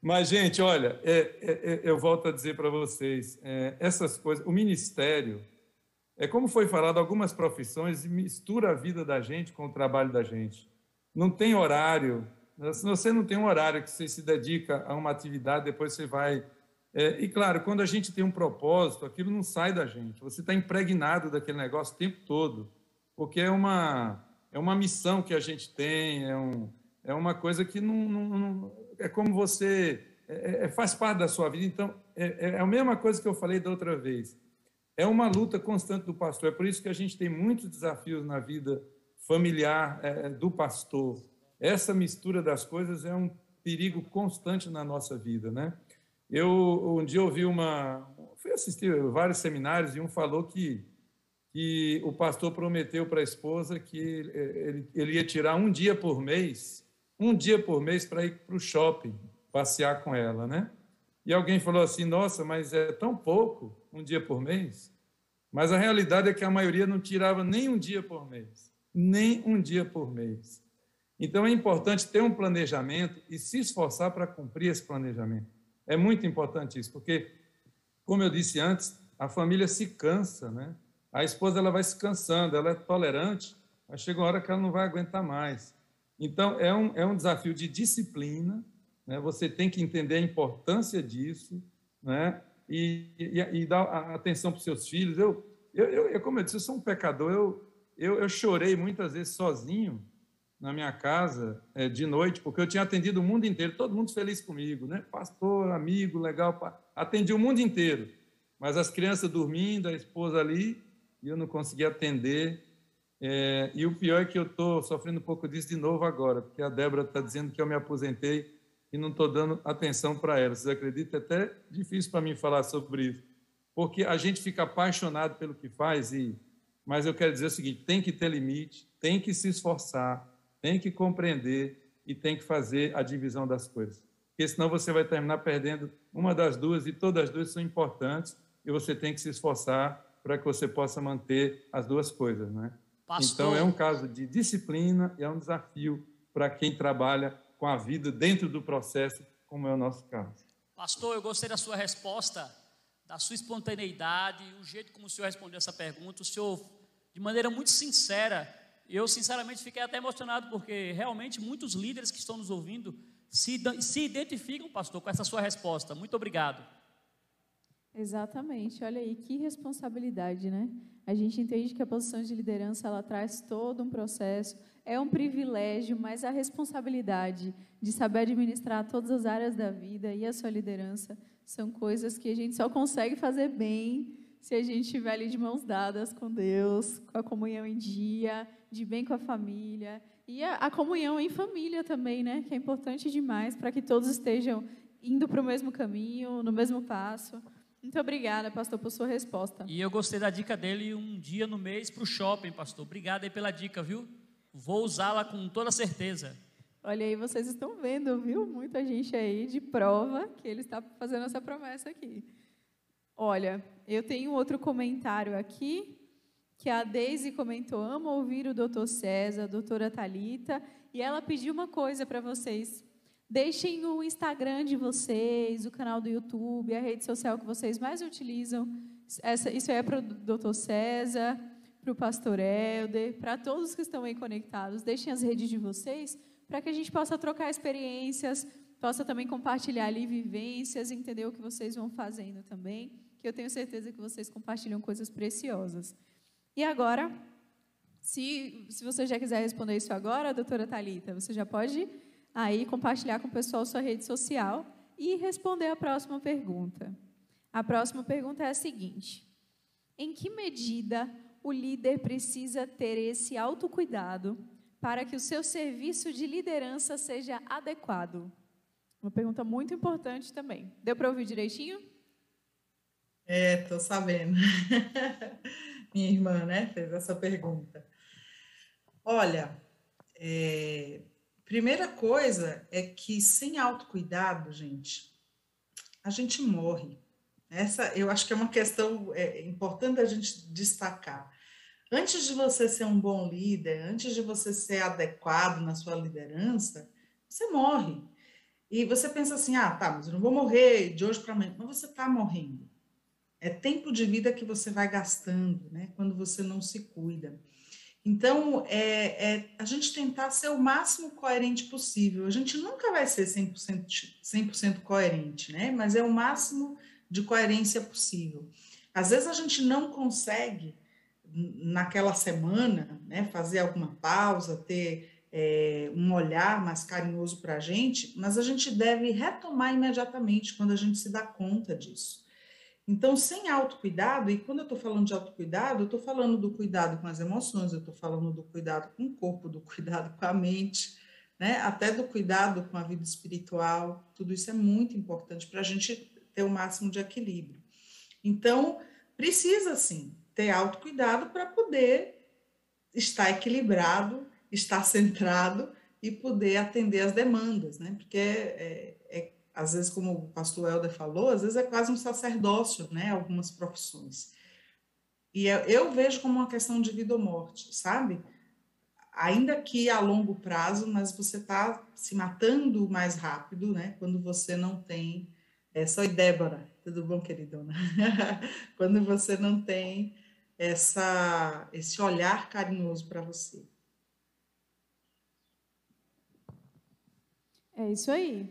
Mas, gente, olha, é, é, é, eu volto a dizer para vocês, é, essas coisas, o ministério, é como foi falado, algumas profissões mistura a vida da gente com o trabalho da gente. Não tem horário, se você não tem um horário que você se dedica a uma atividade, depois você vai... É, e, claro, quando a gente tem um propósito, aquilo não sai da gente, você está impregnado daquele negócio o tempo todo, porque é uma, é uma missão que a gente tem, é, um, é uma coisa que não, não, não é como você. É, é, é, faz parte da sua vida. Então, é, é, é a mesma coisa que eu falei da outra vez. É uma luta constante do pastor. É por isso que a gente tem muitos desafios na vida familiar é, do pastor. Essa mistura das coisas é um perigo constante na nossa vida, né? Eu um dia ouvi uma, fui assistir vários seminários e um falou que que o pastor prometeu para a esposa que ele, ele ia tirar um dia por mês um dia por mês para ir para o shopping passear com ela, né? E alguém falou assim: nossa, mas é tão pouco, um dia por mês. Mas a realidade é que a maioria não tirava nem um dia por mês, nem um dia por mês. Então é importante ter um planejamento e se esforçar para cumprir esse planejamento. É muito importante isso, porque, como eu disse antes, a família se cansa, né? A esposa ela vai se cansando, ela é tolerante, mas chega uma hora que ela não vai aguentar mais. Então, é um, é um desafio de disciplina, né? você tem que entender a importância disso, né? e, e, e dar atenção para os seus filhos. Eu, eu, eu, como eu disse, eu sou um pecador, eu, eu, eu chorei muitas vezes sozinho na minha casa é, de noite, porque eu tinha atendido o mundo inteiro, todo mundo feliz comigo, né? pastor, amigo, legal, atendi o mundo inteiro, mas as crianças dormindo, a esposa ali, e eu não conseguia atender é, e o pior é que eu estou sofrendo um pouco disso de novo agora, porque a Débora está dizendo que eu me aposentei e não estou dando atenção para ela. Vocês acreditam? É até difícil para mim falar sobre isso, porque a gente fica apaixonado pelo que faz, e mas eu quero dizer o seguinte: tem que ter limite, tem que se esforçar, tem que compreender e tem que fazer a divisão das coisas. Porque senão você vai terminar perdendo uma das duas, e todas as duas são importantes, e você tem que se esforçar para que você possa manter as duas coisas, né? Pastor... Então, é um caso de disciplina e é um desafio para quem trabalha com a vida dentro do processo, como é o nosso caso. Pastor, eu gostei da sua resposta, da sua espontaneidade, o jeito como o senhor respondeu essa pergunta. O senhor, de maneira muito sincera, eu sinceramente fiquei até emocionado, porque realmente muitos líderes que estão nos ouvindo se, se identificam, pastor, com essa sua resposta. Muito obrigado. Exatamente, olha aí, que responsabilidade, né? A gente entende que a posição de liderança ela traz todo um processo, é um privilégio, mas a responsabilidade de saber administrar todas as áreas da vida e a sua liderança são coisas que a gente só consegue fazer bem se a gente estiver ali de mãos dadas com Deus, com a comunhão em dia, de bem com a família e a, a comunhão em família também, né? Que é importante demais para que todos estejam indo para o mesmo caminho, no mesmo passo. Muito obrigada, pastor, por sua resposta. E eu gostei da dica dele um dia no mês para o shopping, pastor. Obrigado aí pela dica, viu? Vou usá-la com toda certeza. Olha aí, vocês estão vendo, viu? Muita gente aí de prova que ele está fazendo essa promessa aqui. Olha, eu tenho outro comentário aqui, que a Deise comentou, amo ouvir o doutor César, a doutora Talita, e ela pediu uma coisa para vocês. Deixem o Instagram de vocês, o canal do YouTube, a rede social que vocês mais utilizam. Essa, isso é para o doutor César, para o pastor Helder, para todos que estão aí conectados. Deixem as redes de vocês para que a gente possa trocar experiências, possa também compartilhar ali vivências, entender o que vocês vão fazendo também, que eu tenho certeza que vocês compartilham coisas preciosas. E agora, se, se você já quiser responder isso agora, doutora Talita, você já pode aí compartilhar com o pessoal sua rede social e responder a próxima pergunta. A próxima pergunta é a seguinte: Em que medida o líder precisa ter esse autocuidado para que o seu serviço de liderança seja adequado? Uma pergunta muito importante também. Deu para ouvir direitinho? É, tô sabendo. Minha irmã, né, fez essa pergunta. Olha, é, Primeira coisa é que sem autocuidado, gente, a gente morre. Essa eu acho que é uma questão é, importante a gente destacar. Antes de você ser um bom líder, antes de você ser adequado na sua liderança, você morre. E você pensa assim: ah, tá, mas eu não vou morrer de hoje para amanhã. Mas você está morrendo. É tempo de vida que você vai gastando, né? Quando você não se cuida. Então, é, é, a gente tentar ser o máximo coerente possível. A gente nunca vai ser 100%, 100 coerente, né? Mas é o máximo de coerência possível. Às vezes a gente não consegue, naquela semana, né, fazer alguma pausa, ter é, um olhar mais carinhoso para a gente, mas a gente deve retomar imediatamente quando a gente se dá conta disso. Então, sem autocuidado, e quando eu estou falando de autocuidado, eu estou falando do cuidado com as emoções, eu estou falando do cuidado com o corpo, do cuidado com a mente, né? até do cuidado com a vida espiritual, tudo isso é muito importante para a gente ter o máximo de equilíbrio. Então, precisa sim ter autocuidado para poder estar equilibrado, estar centrado e poder atender as demandas, né? Porque é, é às vezes, como o pastor Helder falou, às vezes é quase um sacerdócio, né? Algumas profissões. E eu, eu vejo como uma questão de vida ou morte, sabe? Ainda que a longo prazo, mas você está se matando mais rápido, né? Quando você não tem. É, sou Débora, tudo bom, queridona? Quando você não tem essa, esse olhar carinhoso para você. É isso aí.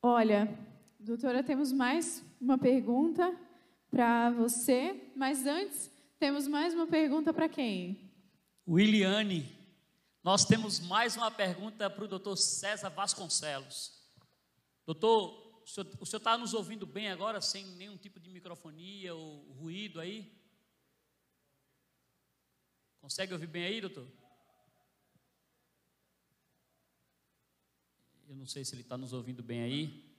Olha, doutora, temos mais uma pergunta para você, mas antes temos mais uma pergunta para quem? Williane, nós temos mais uma pergunta para o doutor César Vasconcelos. Doutor, o senhor está nos ouvindo bem agora, sem nenhum tipo de microfonia ou ruído aí? Consegue ouvir bem aí, doutor? Eu não sei se ele está nos ouvindo bem aí.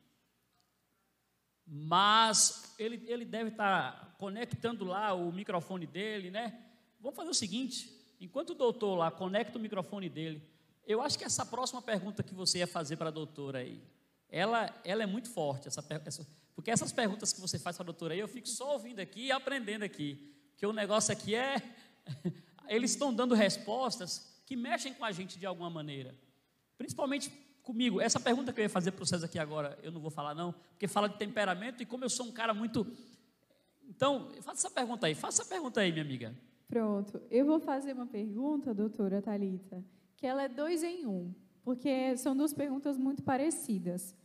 Mas ele, ele deve estar tá conectando lá o microfone dele, né? Vamos fazer o seguinte: enquanto o doutor lá conecta o microfone dele, eu acho que essa próxima pergunta que você ia fazer para a doutora aí, ela, ela é muito forte, essa, essa, porque essas perguntas que você faz para a doutora aí, eu fico só ouvindo aqui e aprendendo aqui. Porque o negócio aqui é. Eles estão dando respostas que mexem com a gente de alguma maneira. Principalmente comigo. Essa pergunta que eu ia fazer para vocês aqui agora, eu não vou falar não, porque fala de temperamento e como eu sou um cara muito Então, faça essa pergunta aí, faça essa pergunta aí, minha amiga. Pronto. Eu vou fazer uma pergunta, doutora Talita, que ela é dois em um, porque são duas perguntas muito parecidas.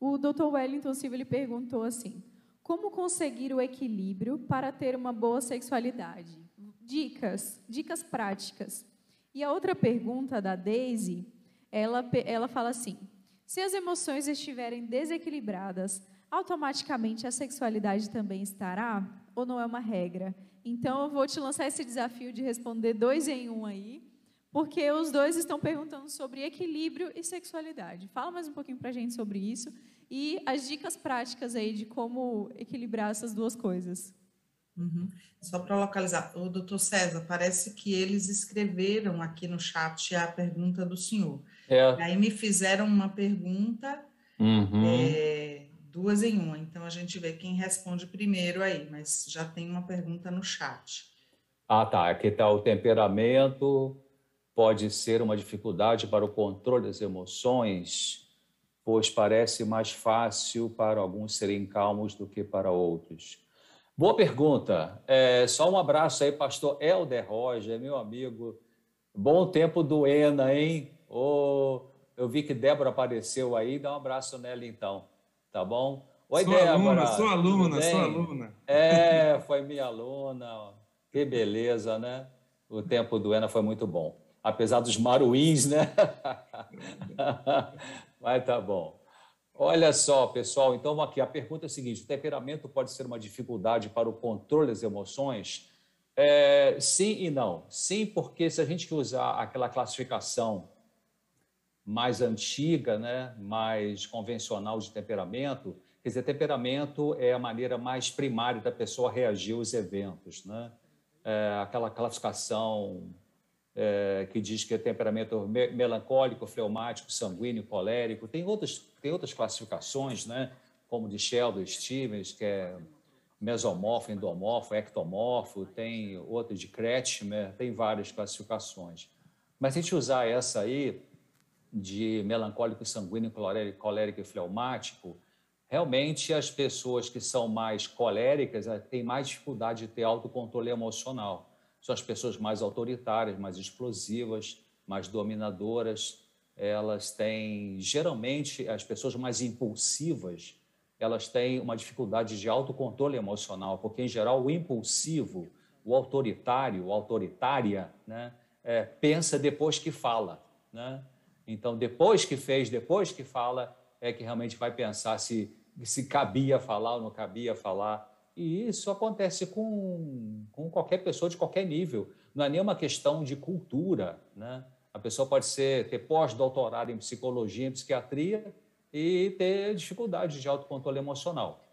O doutor Wellington Silva ele perguntou assim: como conseguir o equilíbrio para ter uma boa sexualidade? Dicas, dicas práticas. E a outra pergunta da Daisy, ela, ela fala assim: se as emoções estiverem desequilibradas, automaticamente a sexualidade também estará? Ou não é uma regra? Então, eu vou te lançar esse desafio de responder dois em um aí, porque os dois estão perguntando sobre equilíbrio e sexualidade. Fala mais um pouquinho para a gente sobre isso e as dicas práticas aí de como equilibrar essas duas coisas. Uhum. Só para localizar, o doutor César, parece que eles escreveram aqui no chat a pergunta do senhor. É. Aí me fizeram uma pergunta uhum. é, duas em uma. Então a gente vê quem responde primeiro aí, mas já tem uma pergunta no chat. Ah, tá. Aqui está o temperamento, pode ser uma dificuldade para o controle das emoções, pois parece mais fácil para alguns serem calmos do que para outros. Boa pergunta. É, só um abraço aí, pastor Helder Roger, meu amigo. Bom tempo do ENA, hein? Oh, eu vi que Débora apareceu aí, dá um abraço nela então tá bom? Oi, sou Débora. Aluna, sou aluna, sou aluna. É, foi minha aluna. Que beleza, né? O tempo do ENA foi muito bom. Apesar dos maruins, né? Mas tá bom. Olha só, pessoal, então aqui a pergunta é a seguinte: o temperamento pode ser uma dificuldade para o controle das emoções? É, sim e não. Sim, porque se a gente usar aquela classificação mais antiga, né, mais convencional de temperamento, quer dizer, temperamento é a maneira mais primária da pessoa reagir aos eventos, né? É aquela classificação é, que diz que é temperamento melancólico, fleumático, sanguíneo, colérico. Tem outras, tem outras classificações, né? como de Sheldon Stevens, que é mesomorfo, endomorfo, ectomorfo, tem outra de Kretschmer, tem várias classificações. Mas se a gente usar essa aí, de melancólico sanguíneo, colérico e fleumático, realmente as pessoas que são mais coléricas eh, têm mais dificuldade de ter autocontrole emocional. São as pessoas mais autoritárias, mais explosivas, mais dominadoras. Elas têm, geralmente, as pessoas mais impulsivas, elas têm uma dificuldade de autocontrole emocional, porque, em geral, o impulsivo, o autoritário, o autoritária, né, é, pensa depois que fala, né? Então, depois que fez, depois que fala, é que realmente vai pensar se, se cabia falar ou não cabia falar. E isso acontece com, com qualquer pessoa de qualquer nível. Não é nenhuma questão de cultura. Né? A pessoa pode ser, ter pós-doutorado em psicologia, em psiquiatria e ter dificuldade de autocontrole emocional,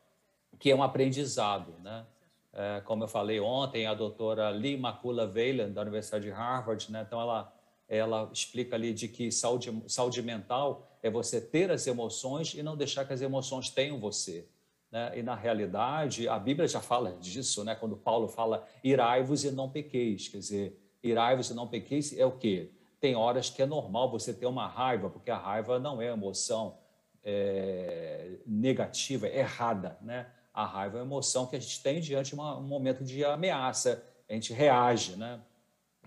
que é um aprendizado. Né? É, como eu falei ontem, a doutora Lee Makula Veilan, da Universidade de Harvard, né? então ela ela explica ali de que saúde, saúde mental é você ter as emoções e não deixar que as emoções tenham você. Né? E, na realidade, a Bíblia já fala disso, né? quando Paulo fala irai-vos e não pequeis. Quer dizer, irai-vos e não pequeis é o quê? Tem horas que é normal você ter uma raiva, porque a raiva não é emoção é, negativa, é errada. Né? A raiva é uma emoção que a gente tem diante de uma, um momento de ameaça, a gente reage. Né?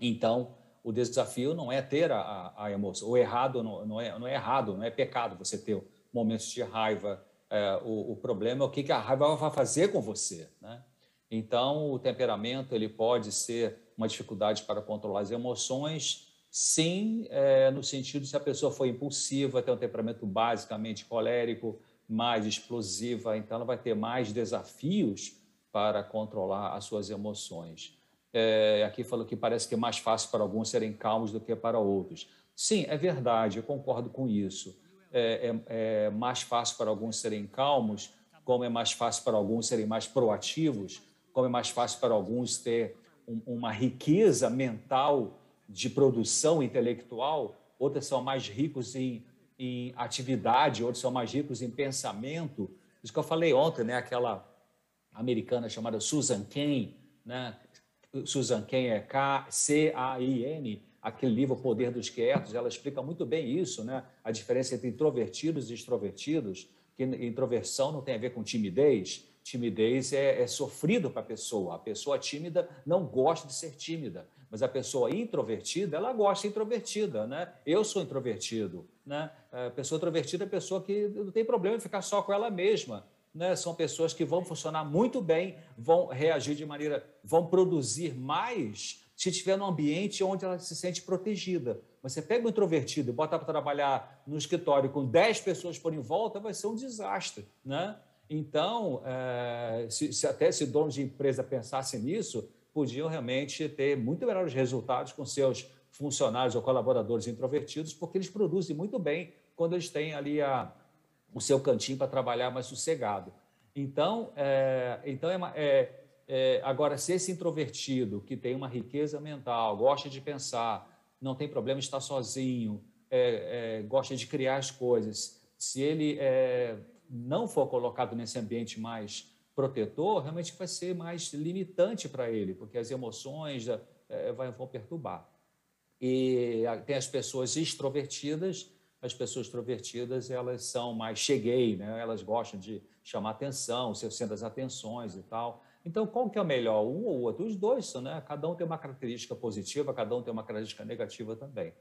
Então, o desafio não é ter a, a emoção. O errado não, não, é, não é errado, não é pecado você ter momentos de raiva. É, o, o, problema é o que, que a raiva vai fazer com você. Né? Então, o temperamento ele pode ser uma dificuldade para controlar as emoções, sim, é, no sentido se a pessoa for impulsiva, tem um temperamento basicamente colérico, mais explosiva, então ela vai ter mais desafios para controlar as suas emoções é, aqui falou que parece que é mais fácil para alguns serem calmos do que para outros. Sim, é verdade, eu concordo com isso. É, é, é mais fácil para alguns serem calmos, como é mais fácil para alguns serem mais proativos, como é mais fácil para alguns ter um, uma riqueza mental de produção intelectual, outros são mais ricos em, em ati,vidade, outros são mais ricos em pensamento. Isso que eu falei ontem, né? aquela americana chamada Susan Cain, né? Susan Cain é C-A-I-N, aquele livro O Poder dos Quietos, ela explica muito bem isso, né? a diferença entre introvertidos e extrovertidos, que introversão não tem a ver com timidez, timidez é, é sofrido para a pessoa. A pessoa tímida não gosta de ser tímida, mas a pessoa introvertida, ela gosta introvertida, né? Eu sou introvertido, né? A pessoa introvertida é a pessoa que não tem problema em ficar só com ela mesma. Né? São pessoas que vão funcionar muito bem, vão reagir de maneira, vão produzir mais se estiver num ambiente onde ela se sente protegida. Você pega um introvertido e bota para trabalhar no escritório com 10 pessoas por em volta, vai ser um desastre, né? Então, é, se, se, até se donos de empresa pensassem nisso, podiam realmente ter muito melhores resultados com seus funcionários ou colaboradores introvertidos, porque eles produzem muito bem quando eles têm ali a, o seu cantinho para trabalhar mais sossegado. Então, é, então é, é, é, agora, se esse introvertido que tem uma riqueza mental, gosta de pensar, não tem problema estar sozinho, é, é, gosta de criar as coisas, se ele não for colocado nesse ambiente mais protetor, realmente vai ser mais limitante para ele, porque as emoções é, vão perturbar. E tem as pessoas extrovertidas, as pessoas extrovertidas elas são mais cheguei, né? elas gostam de chamar atenção, ser centro das atenções e tal. Então, qual que é o melhor? Um ou outro? Os dois né? Cada um tem uma característica positiva, cada um tem uma característica negativa também.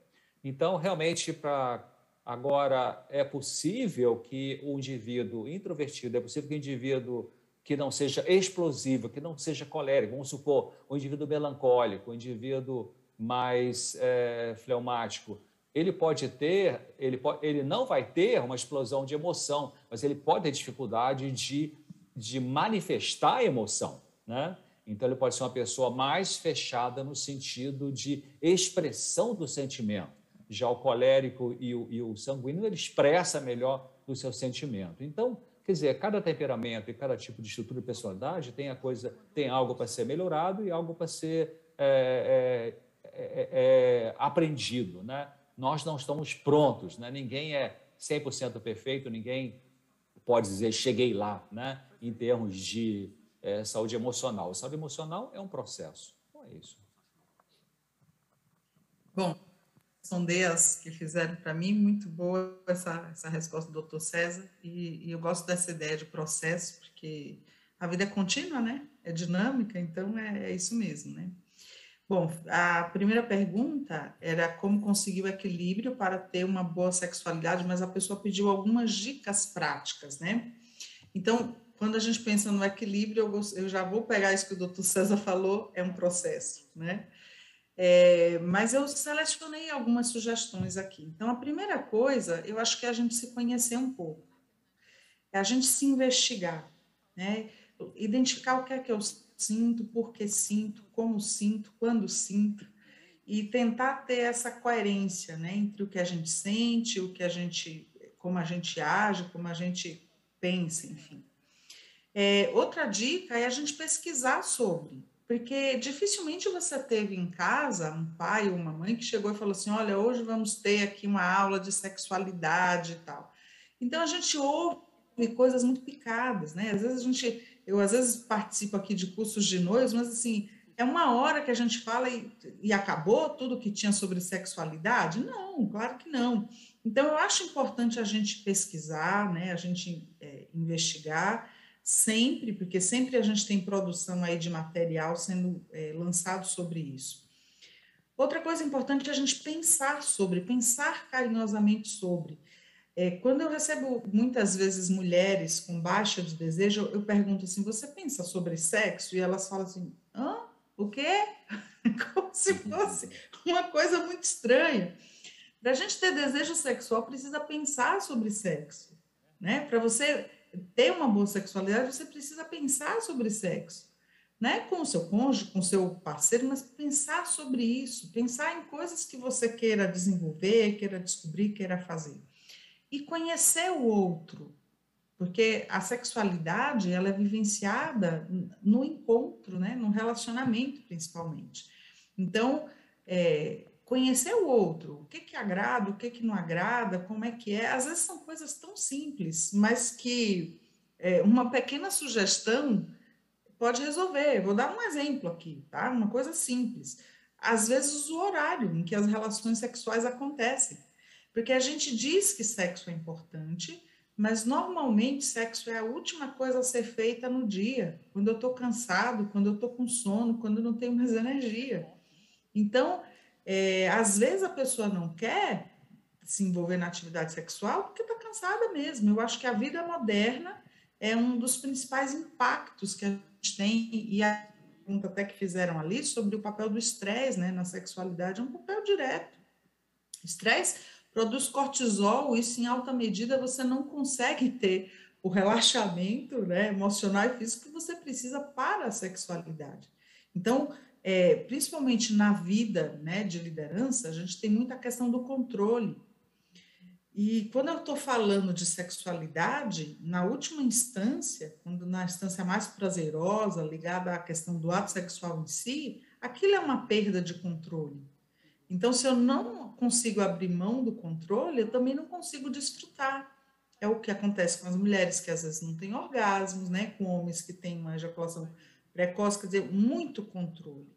Então, realmente, para agora é possível que o indivíduo introvertido, é possível que o indivíduo que não seja explosivo, que não seja colérico, vamos supor, o indivíduo melancólico, o indivíduo mais é, fleumático, ele pode ter, ele, ele não vai ter uma explosão de emoção, mas ele pode ter dificuldade de de manifestar a emoção, né? Então ele pode ser uma pessoa mais fechada no sentido de expressão do sentimento. Já o colérico e o, e o sanguíneo ele expressa melhor o seu sentimento. Então, quer dizer, cada temperamento e cada tipo de estrutura de personalidade tem a coisa, tem algo para ser melhorado e algo para ser é, é, é, é, aprendido, né? Nós não estamos prontos, né? Ninguém é 100% perfeito, ninguém pode dizer cheguei lá, né? em termos de é, saúde emocional. A saúde emocional é um processo. Então é isso. Bom, responder as que fizeram para mim, muito boa essa, essa resposta do doutor César, e, e, eu gosto dessa ideia de processo, porque a vida é contínua, né? É dinâmica, então é, é isso mesmo, né? Bom, a primeira pergunta era como conseguir o equilíbrio para ter uma boa sexualidade, mas a pessoa pediu algumas dicas práticas, né? Então, quando a gente pensa no equilíbrio, eu já vou pegar isso que o doutor César falou, é um processo, né? É, mas eu selecionei algumas sugestões aqui. Então, a primeira coisa, eu acho que é a gente se conhecer um pouco, é a gente se investigar, né? Identificar o que é que eu sinto, por que sinto, como sinto, quando sinto, e tentar ter essa coerência, né, entre o que a gente sente, o que a gente, como a gente age, como a gente pensa, enfim. É, outra dica é a gente pesquisar sobre, porque dificilmente você teve em casa um pai ou uma mãe que chegou e falou assim: olha, hoje vamos ter aqui uma aula de sexualidade e tal. Então a gente ouve coisas muito picadas, né? Às vezes a gente, eu às vezes participo aqui de cursos de noivos, mas assim, é uma hora que a gente fala e, e acabou tudo que tinha sobre sexualidade? Não, claro que não. Então eu acho importante a gente pesquisar, né? A gente é, investigar sempre, porque sempre a gente tem produção aí de material sendo é, lançado sobre isso. Outra coisa importante é a gente pensar sobre, pensar carinhosamente sobre. É, quando eu recebo muitas vezes mulheres com baixa de desejo, eu pergunto assim: você pensa sobre sexo? E elas falam assim: hã? O quê? Como se fosse uma coisa muito estranha. Para a gente ter desejo sexual, precisa pensar sobre sexo. Né? Para você ter uma boa sexualidade, você precisa pensar sobre sexo, né? Com o seu cônjuge, com o seu parceiro, mas pensar sobre isso, pensar em coisas que você queira desenvolver, queira descobrir, queira fazer. E conhecer o outro, porque a sexualidade, ela é vivenciada no encontro, né? No relacionamento, principalmente. Então, é, conhecer o outro, o que que agrada, o que que não agrada, como é que é. Às vezes são coisas tão simples, mas que é, uma pequena sugestão pode resolver. Vou dar um exemplo aqui, tá? Uma coisa simples. Às vezes o horário em que as relações sexuais acontecem. Porque a gente diz que sexo é importante, mas normalmente sexo é a última coisa a ser feita no dia, quando eu estou cansado, quando eu estou com sono, quando eu não tenho mais energia. Então, é, às vezes a pessoa não quer se envolver na atividade sexual porque está cansada mesmo. Eu acho que a vida moderna é um dos principais impactos que a gente tem, e a pergunta até que fizeram ali sobre o papel do estresse né, na sexualidade é um papel direto. Estresse produz cortisol, isso em alta medida você não consegue ter o relaxamento né, emocional e físico que você precisa para a sexualidade. Então, é, principalmente na vida né, de liderança, a gente tem muita questão do controle. E quando eu estou falando de sexualidade, na última instância, quando na instância mais prazerosa, ligada à questão do ato sexual em si, aquilo é uma perda de controle. Então, se eu não consigo abrir mão do controle, eu também não consigo desfrutar. É o que acontece com as mulheres que às vezes não têm orgasmos, né? Com homens que têm uma ejaculação precoce, quer dizer, muito controle.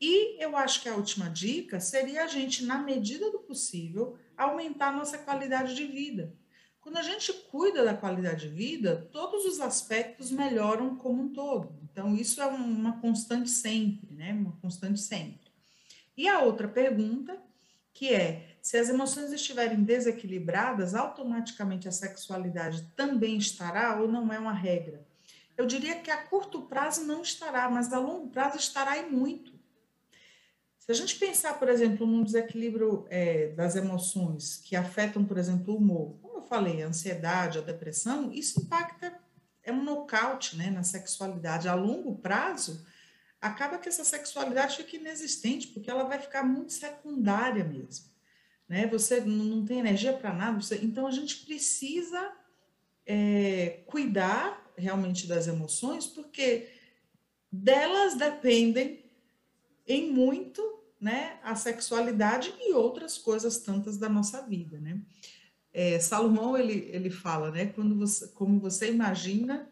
E eu acho que a última dica seria a gente, na medida do possível, aumentar a nossa qualidade de vida. Quando a gente cuida da qualidade de vida, todos os aspectos melhoram como um todo. Então, isso é uma constante sempre, né? Uma constante sempre. E a outra pergunta, que é: se as emoções estiverem desequilibradas, automaticamente a sexualidade também estará ou não é uma regra? Eu diria que a curto prazo não estará, mas a longo prazo estará e muito. Se a gente pensar, por exemplo, num desequilíbrio é, das emoções que afetam, por exemplo, o humor, como eu falei, a ansiedade, a depressão, isso impacta, é um nocaute né, na sexualidade. A longo prazo, acaba que essa sexualidade fica inexistente, porque ela vai ficar muito secundária mesmo. Né? Você não tem energia para nada, você... então a gente precisa é, cuidar realmente das emoções, porque delas dependem em muito né, a sexualidade e outras coisas tantas da nossa vida, né? É, Salomão ele, ele fala, né, quando você, como você imagina,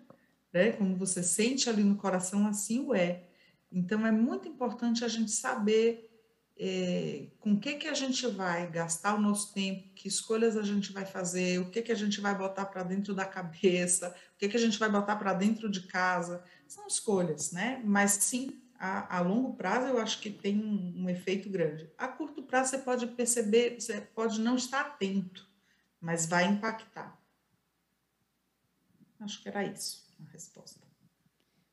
né, como você sente ali no coração, assim o é. Então é muito importante a gente saber é, com o que que a gente vai gastar o nosso tempo, que escolhas a gente vai fazer, o que que a gente vai botar para dentro da cabeça, o que que a gente vai botar para dentro de casa, são escolhas, né? Mas sim a, a, longo prazo eu acho que tem um, um, efeito grande. A curto prazo você pode perceber, você pode não estar atento, mas vai impactar. Acho que era isso a resposta.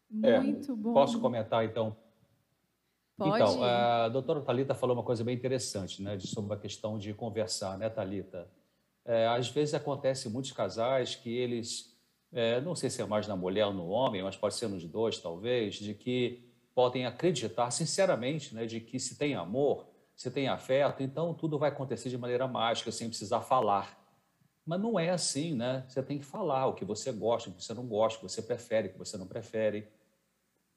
Muito é, bom. Posso comentar então? Pode. Então, a doutora Talita falou uma coisa bem interessante, né, sobre a questão de conversar, né, Talita? É, às vezes acontece muitos casais que eles, é, não sei se é mais na mulher ou no homem, mas pode ser nos dois, talvez, de que podem acreditar sinceramente né, de que se tem amor, se tem afeto, então tudo vai acontecer de maneira mágica, sem precisar falar. Mas não é assim, né? Você tem que falar o que você gosta, o que você não gosta, o que você prefere, o que você não prefere.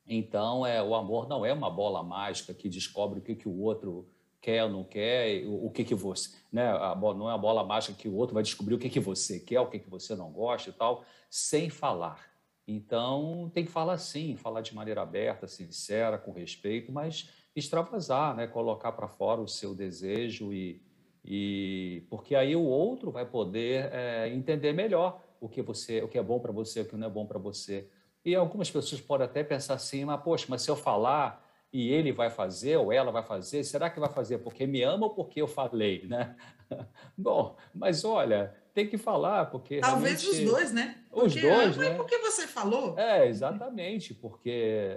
Então, é, o amor não é uma bola mágica que descobre o que, que o outro quer ou não quer, o, o que, que você. Né? A, não é a bola mágica que o outro vai descobrir o que, que você quer, o que, que você não gosta e tal, sem falar. Então, tem que falar sim, falar de maneira aberta, sincera, com respeito, mas extravasar, né? colocar para fora o seu desejo e, e porque aí o outro vai poder é, entender melhor o que você, o que é bom para você, o que não é bom para você. E algumas pessoas podem até pensar assim, mas poxa, mas se eu falar e ele vai fazer ou ela vai fazer, será que vai fazer porque me ama ou porque eu falei, né? Bom, mas olha, tem que falar, porque. Talvez realmente... os dois, né? Porque, os dois. Né? Porque você falou. É, exatamente, porque,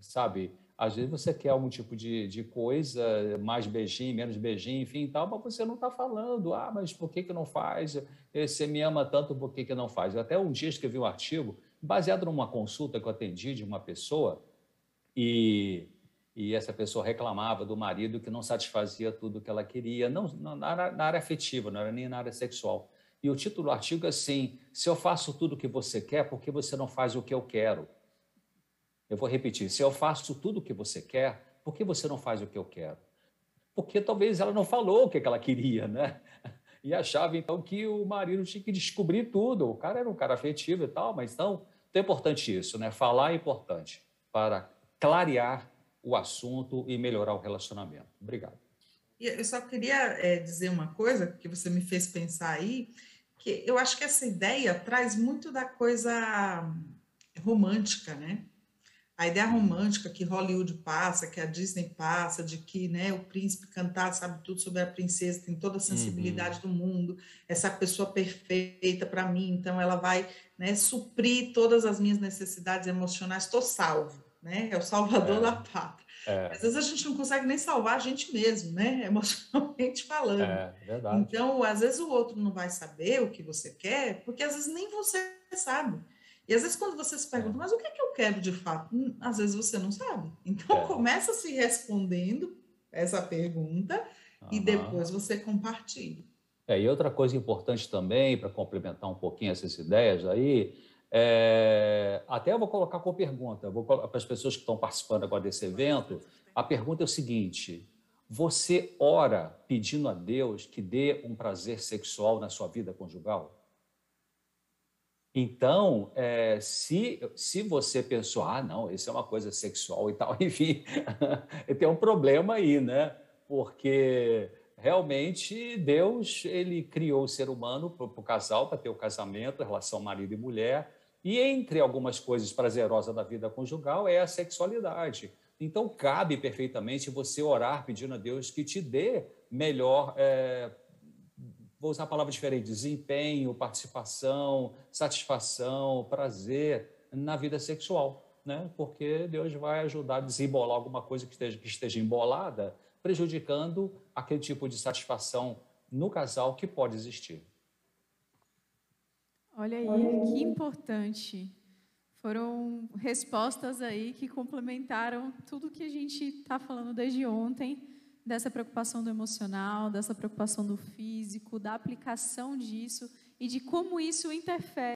sabe, às vezes você quer algum tipo de, de coisa, mais beijinho, menos beijinho, enfim e tal, mas você não está falando. Ah, mas por que, que não faz? Você me ama tanto, por que, que não faz? Eu até um dia escrevi um artigo baseado numa consulta que eu atendi de uma pessoa e e essa pessoa reclamava do marido que não satisfazia tudo que ela queria, não, não na, área, na, área, afetiva, não era nem na área sexual. E o título do artigo é assim: se eu faço tudo o que você quer, por que você não faz o que eu quero? Eu vou repetir: se eu faço tudo o que você quer, por que você não faz o que eu quero? Porque talvez ela não falou o que ela queria, né? E achava então que o marido tinha que descobrir tudo. O cara era um cara afetivo e tal, mas então, então é importante isso, né? Falar é importante para clarear o assunto e melhorar o relacionamento. Obrigado. Eu só queria é, dizer uma coisa que você me fez pensar aí, quê? Eu acho que essa ideia traz muito da coisa romântica, né? A ideia romântica que Hollywood passa, que a Disney passa, de que né, o príncipe cantar sabe tudo sobre a princesa, tem toda a sensibilidade uhum. do mundo, essa pessoa perfeita para mim, então ela vai né, suprir todas as minhas necessidades emocionais, estou salvo, né? É o salvador é. da pátria. É. Às vezes a gente não consegue nem salvar a gente mesmo, né? Emocionalmente falando. É, verdade. Então, às vezes o outro não vai saber o que você quer, porque às vezes nem você sabe. E às vezes quando você se pergunta, mas o que é que eu quero de fato? Hum, às vezes você não sabe. Então, é. começa se respondendo essa pergunta uhum. e depois você compartilha. É, e outra coisa importante também, para complementar um pouquinho essas ideias aí, é, até eu vou colocar com pergunta, vou para as pessoas que estão participando agora desse evento, a pergunta é o seguinte: você ora pedindo a Deus que dê um prazer sexual na sua vida conjugal? Então, é, se, se você pensou, ah, não, isso é uma coisa sexual e tal, enfim, tem um problema aí, né? Porque realmente Deus ele criou o ser humano para o casal, para ter o casamento, a relação marido e mulher, e entre algumas coisas prazerosas da vida conjugal é a sexualidade. Então, cabe perfeitamente você orar pedindo a Deus que te dê melhor, é, vou usar a palavra diferente, desempenho, participação, satisfação, prazer na vida sexual, né? porque Deus vai ajudar a desembolar alguma coisa que esteja, que esteja embolada, prejudicando aquele tipo de satisfação no casal que pode existir. Olha aí, que importante. Foram respostas aí que complementaram tudo que a gente está falando desde ontem, dessa preocupação do emocional, dessa preocupação do físico, da aplicação disso e de como isso interfere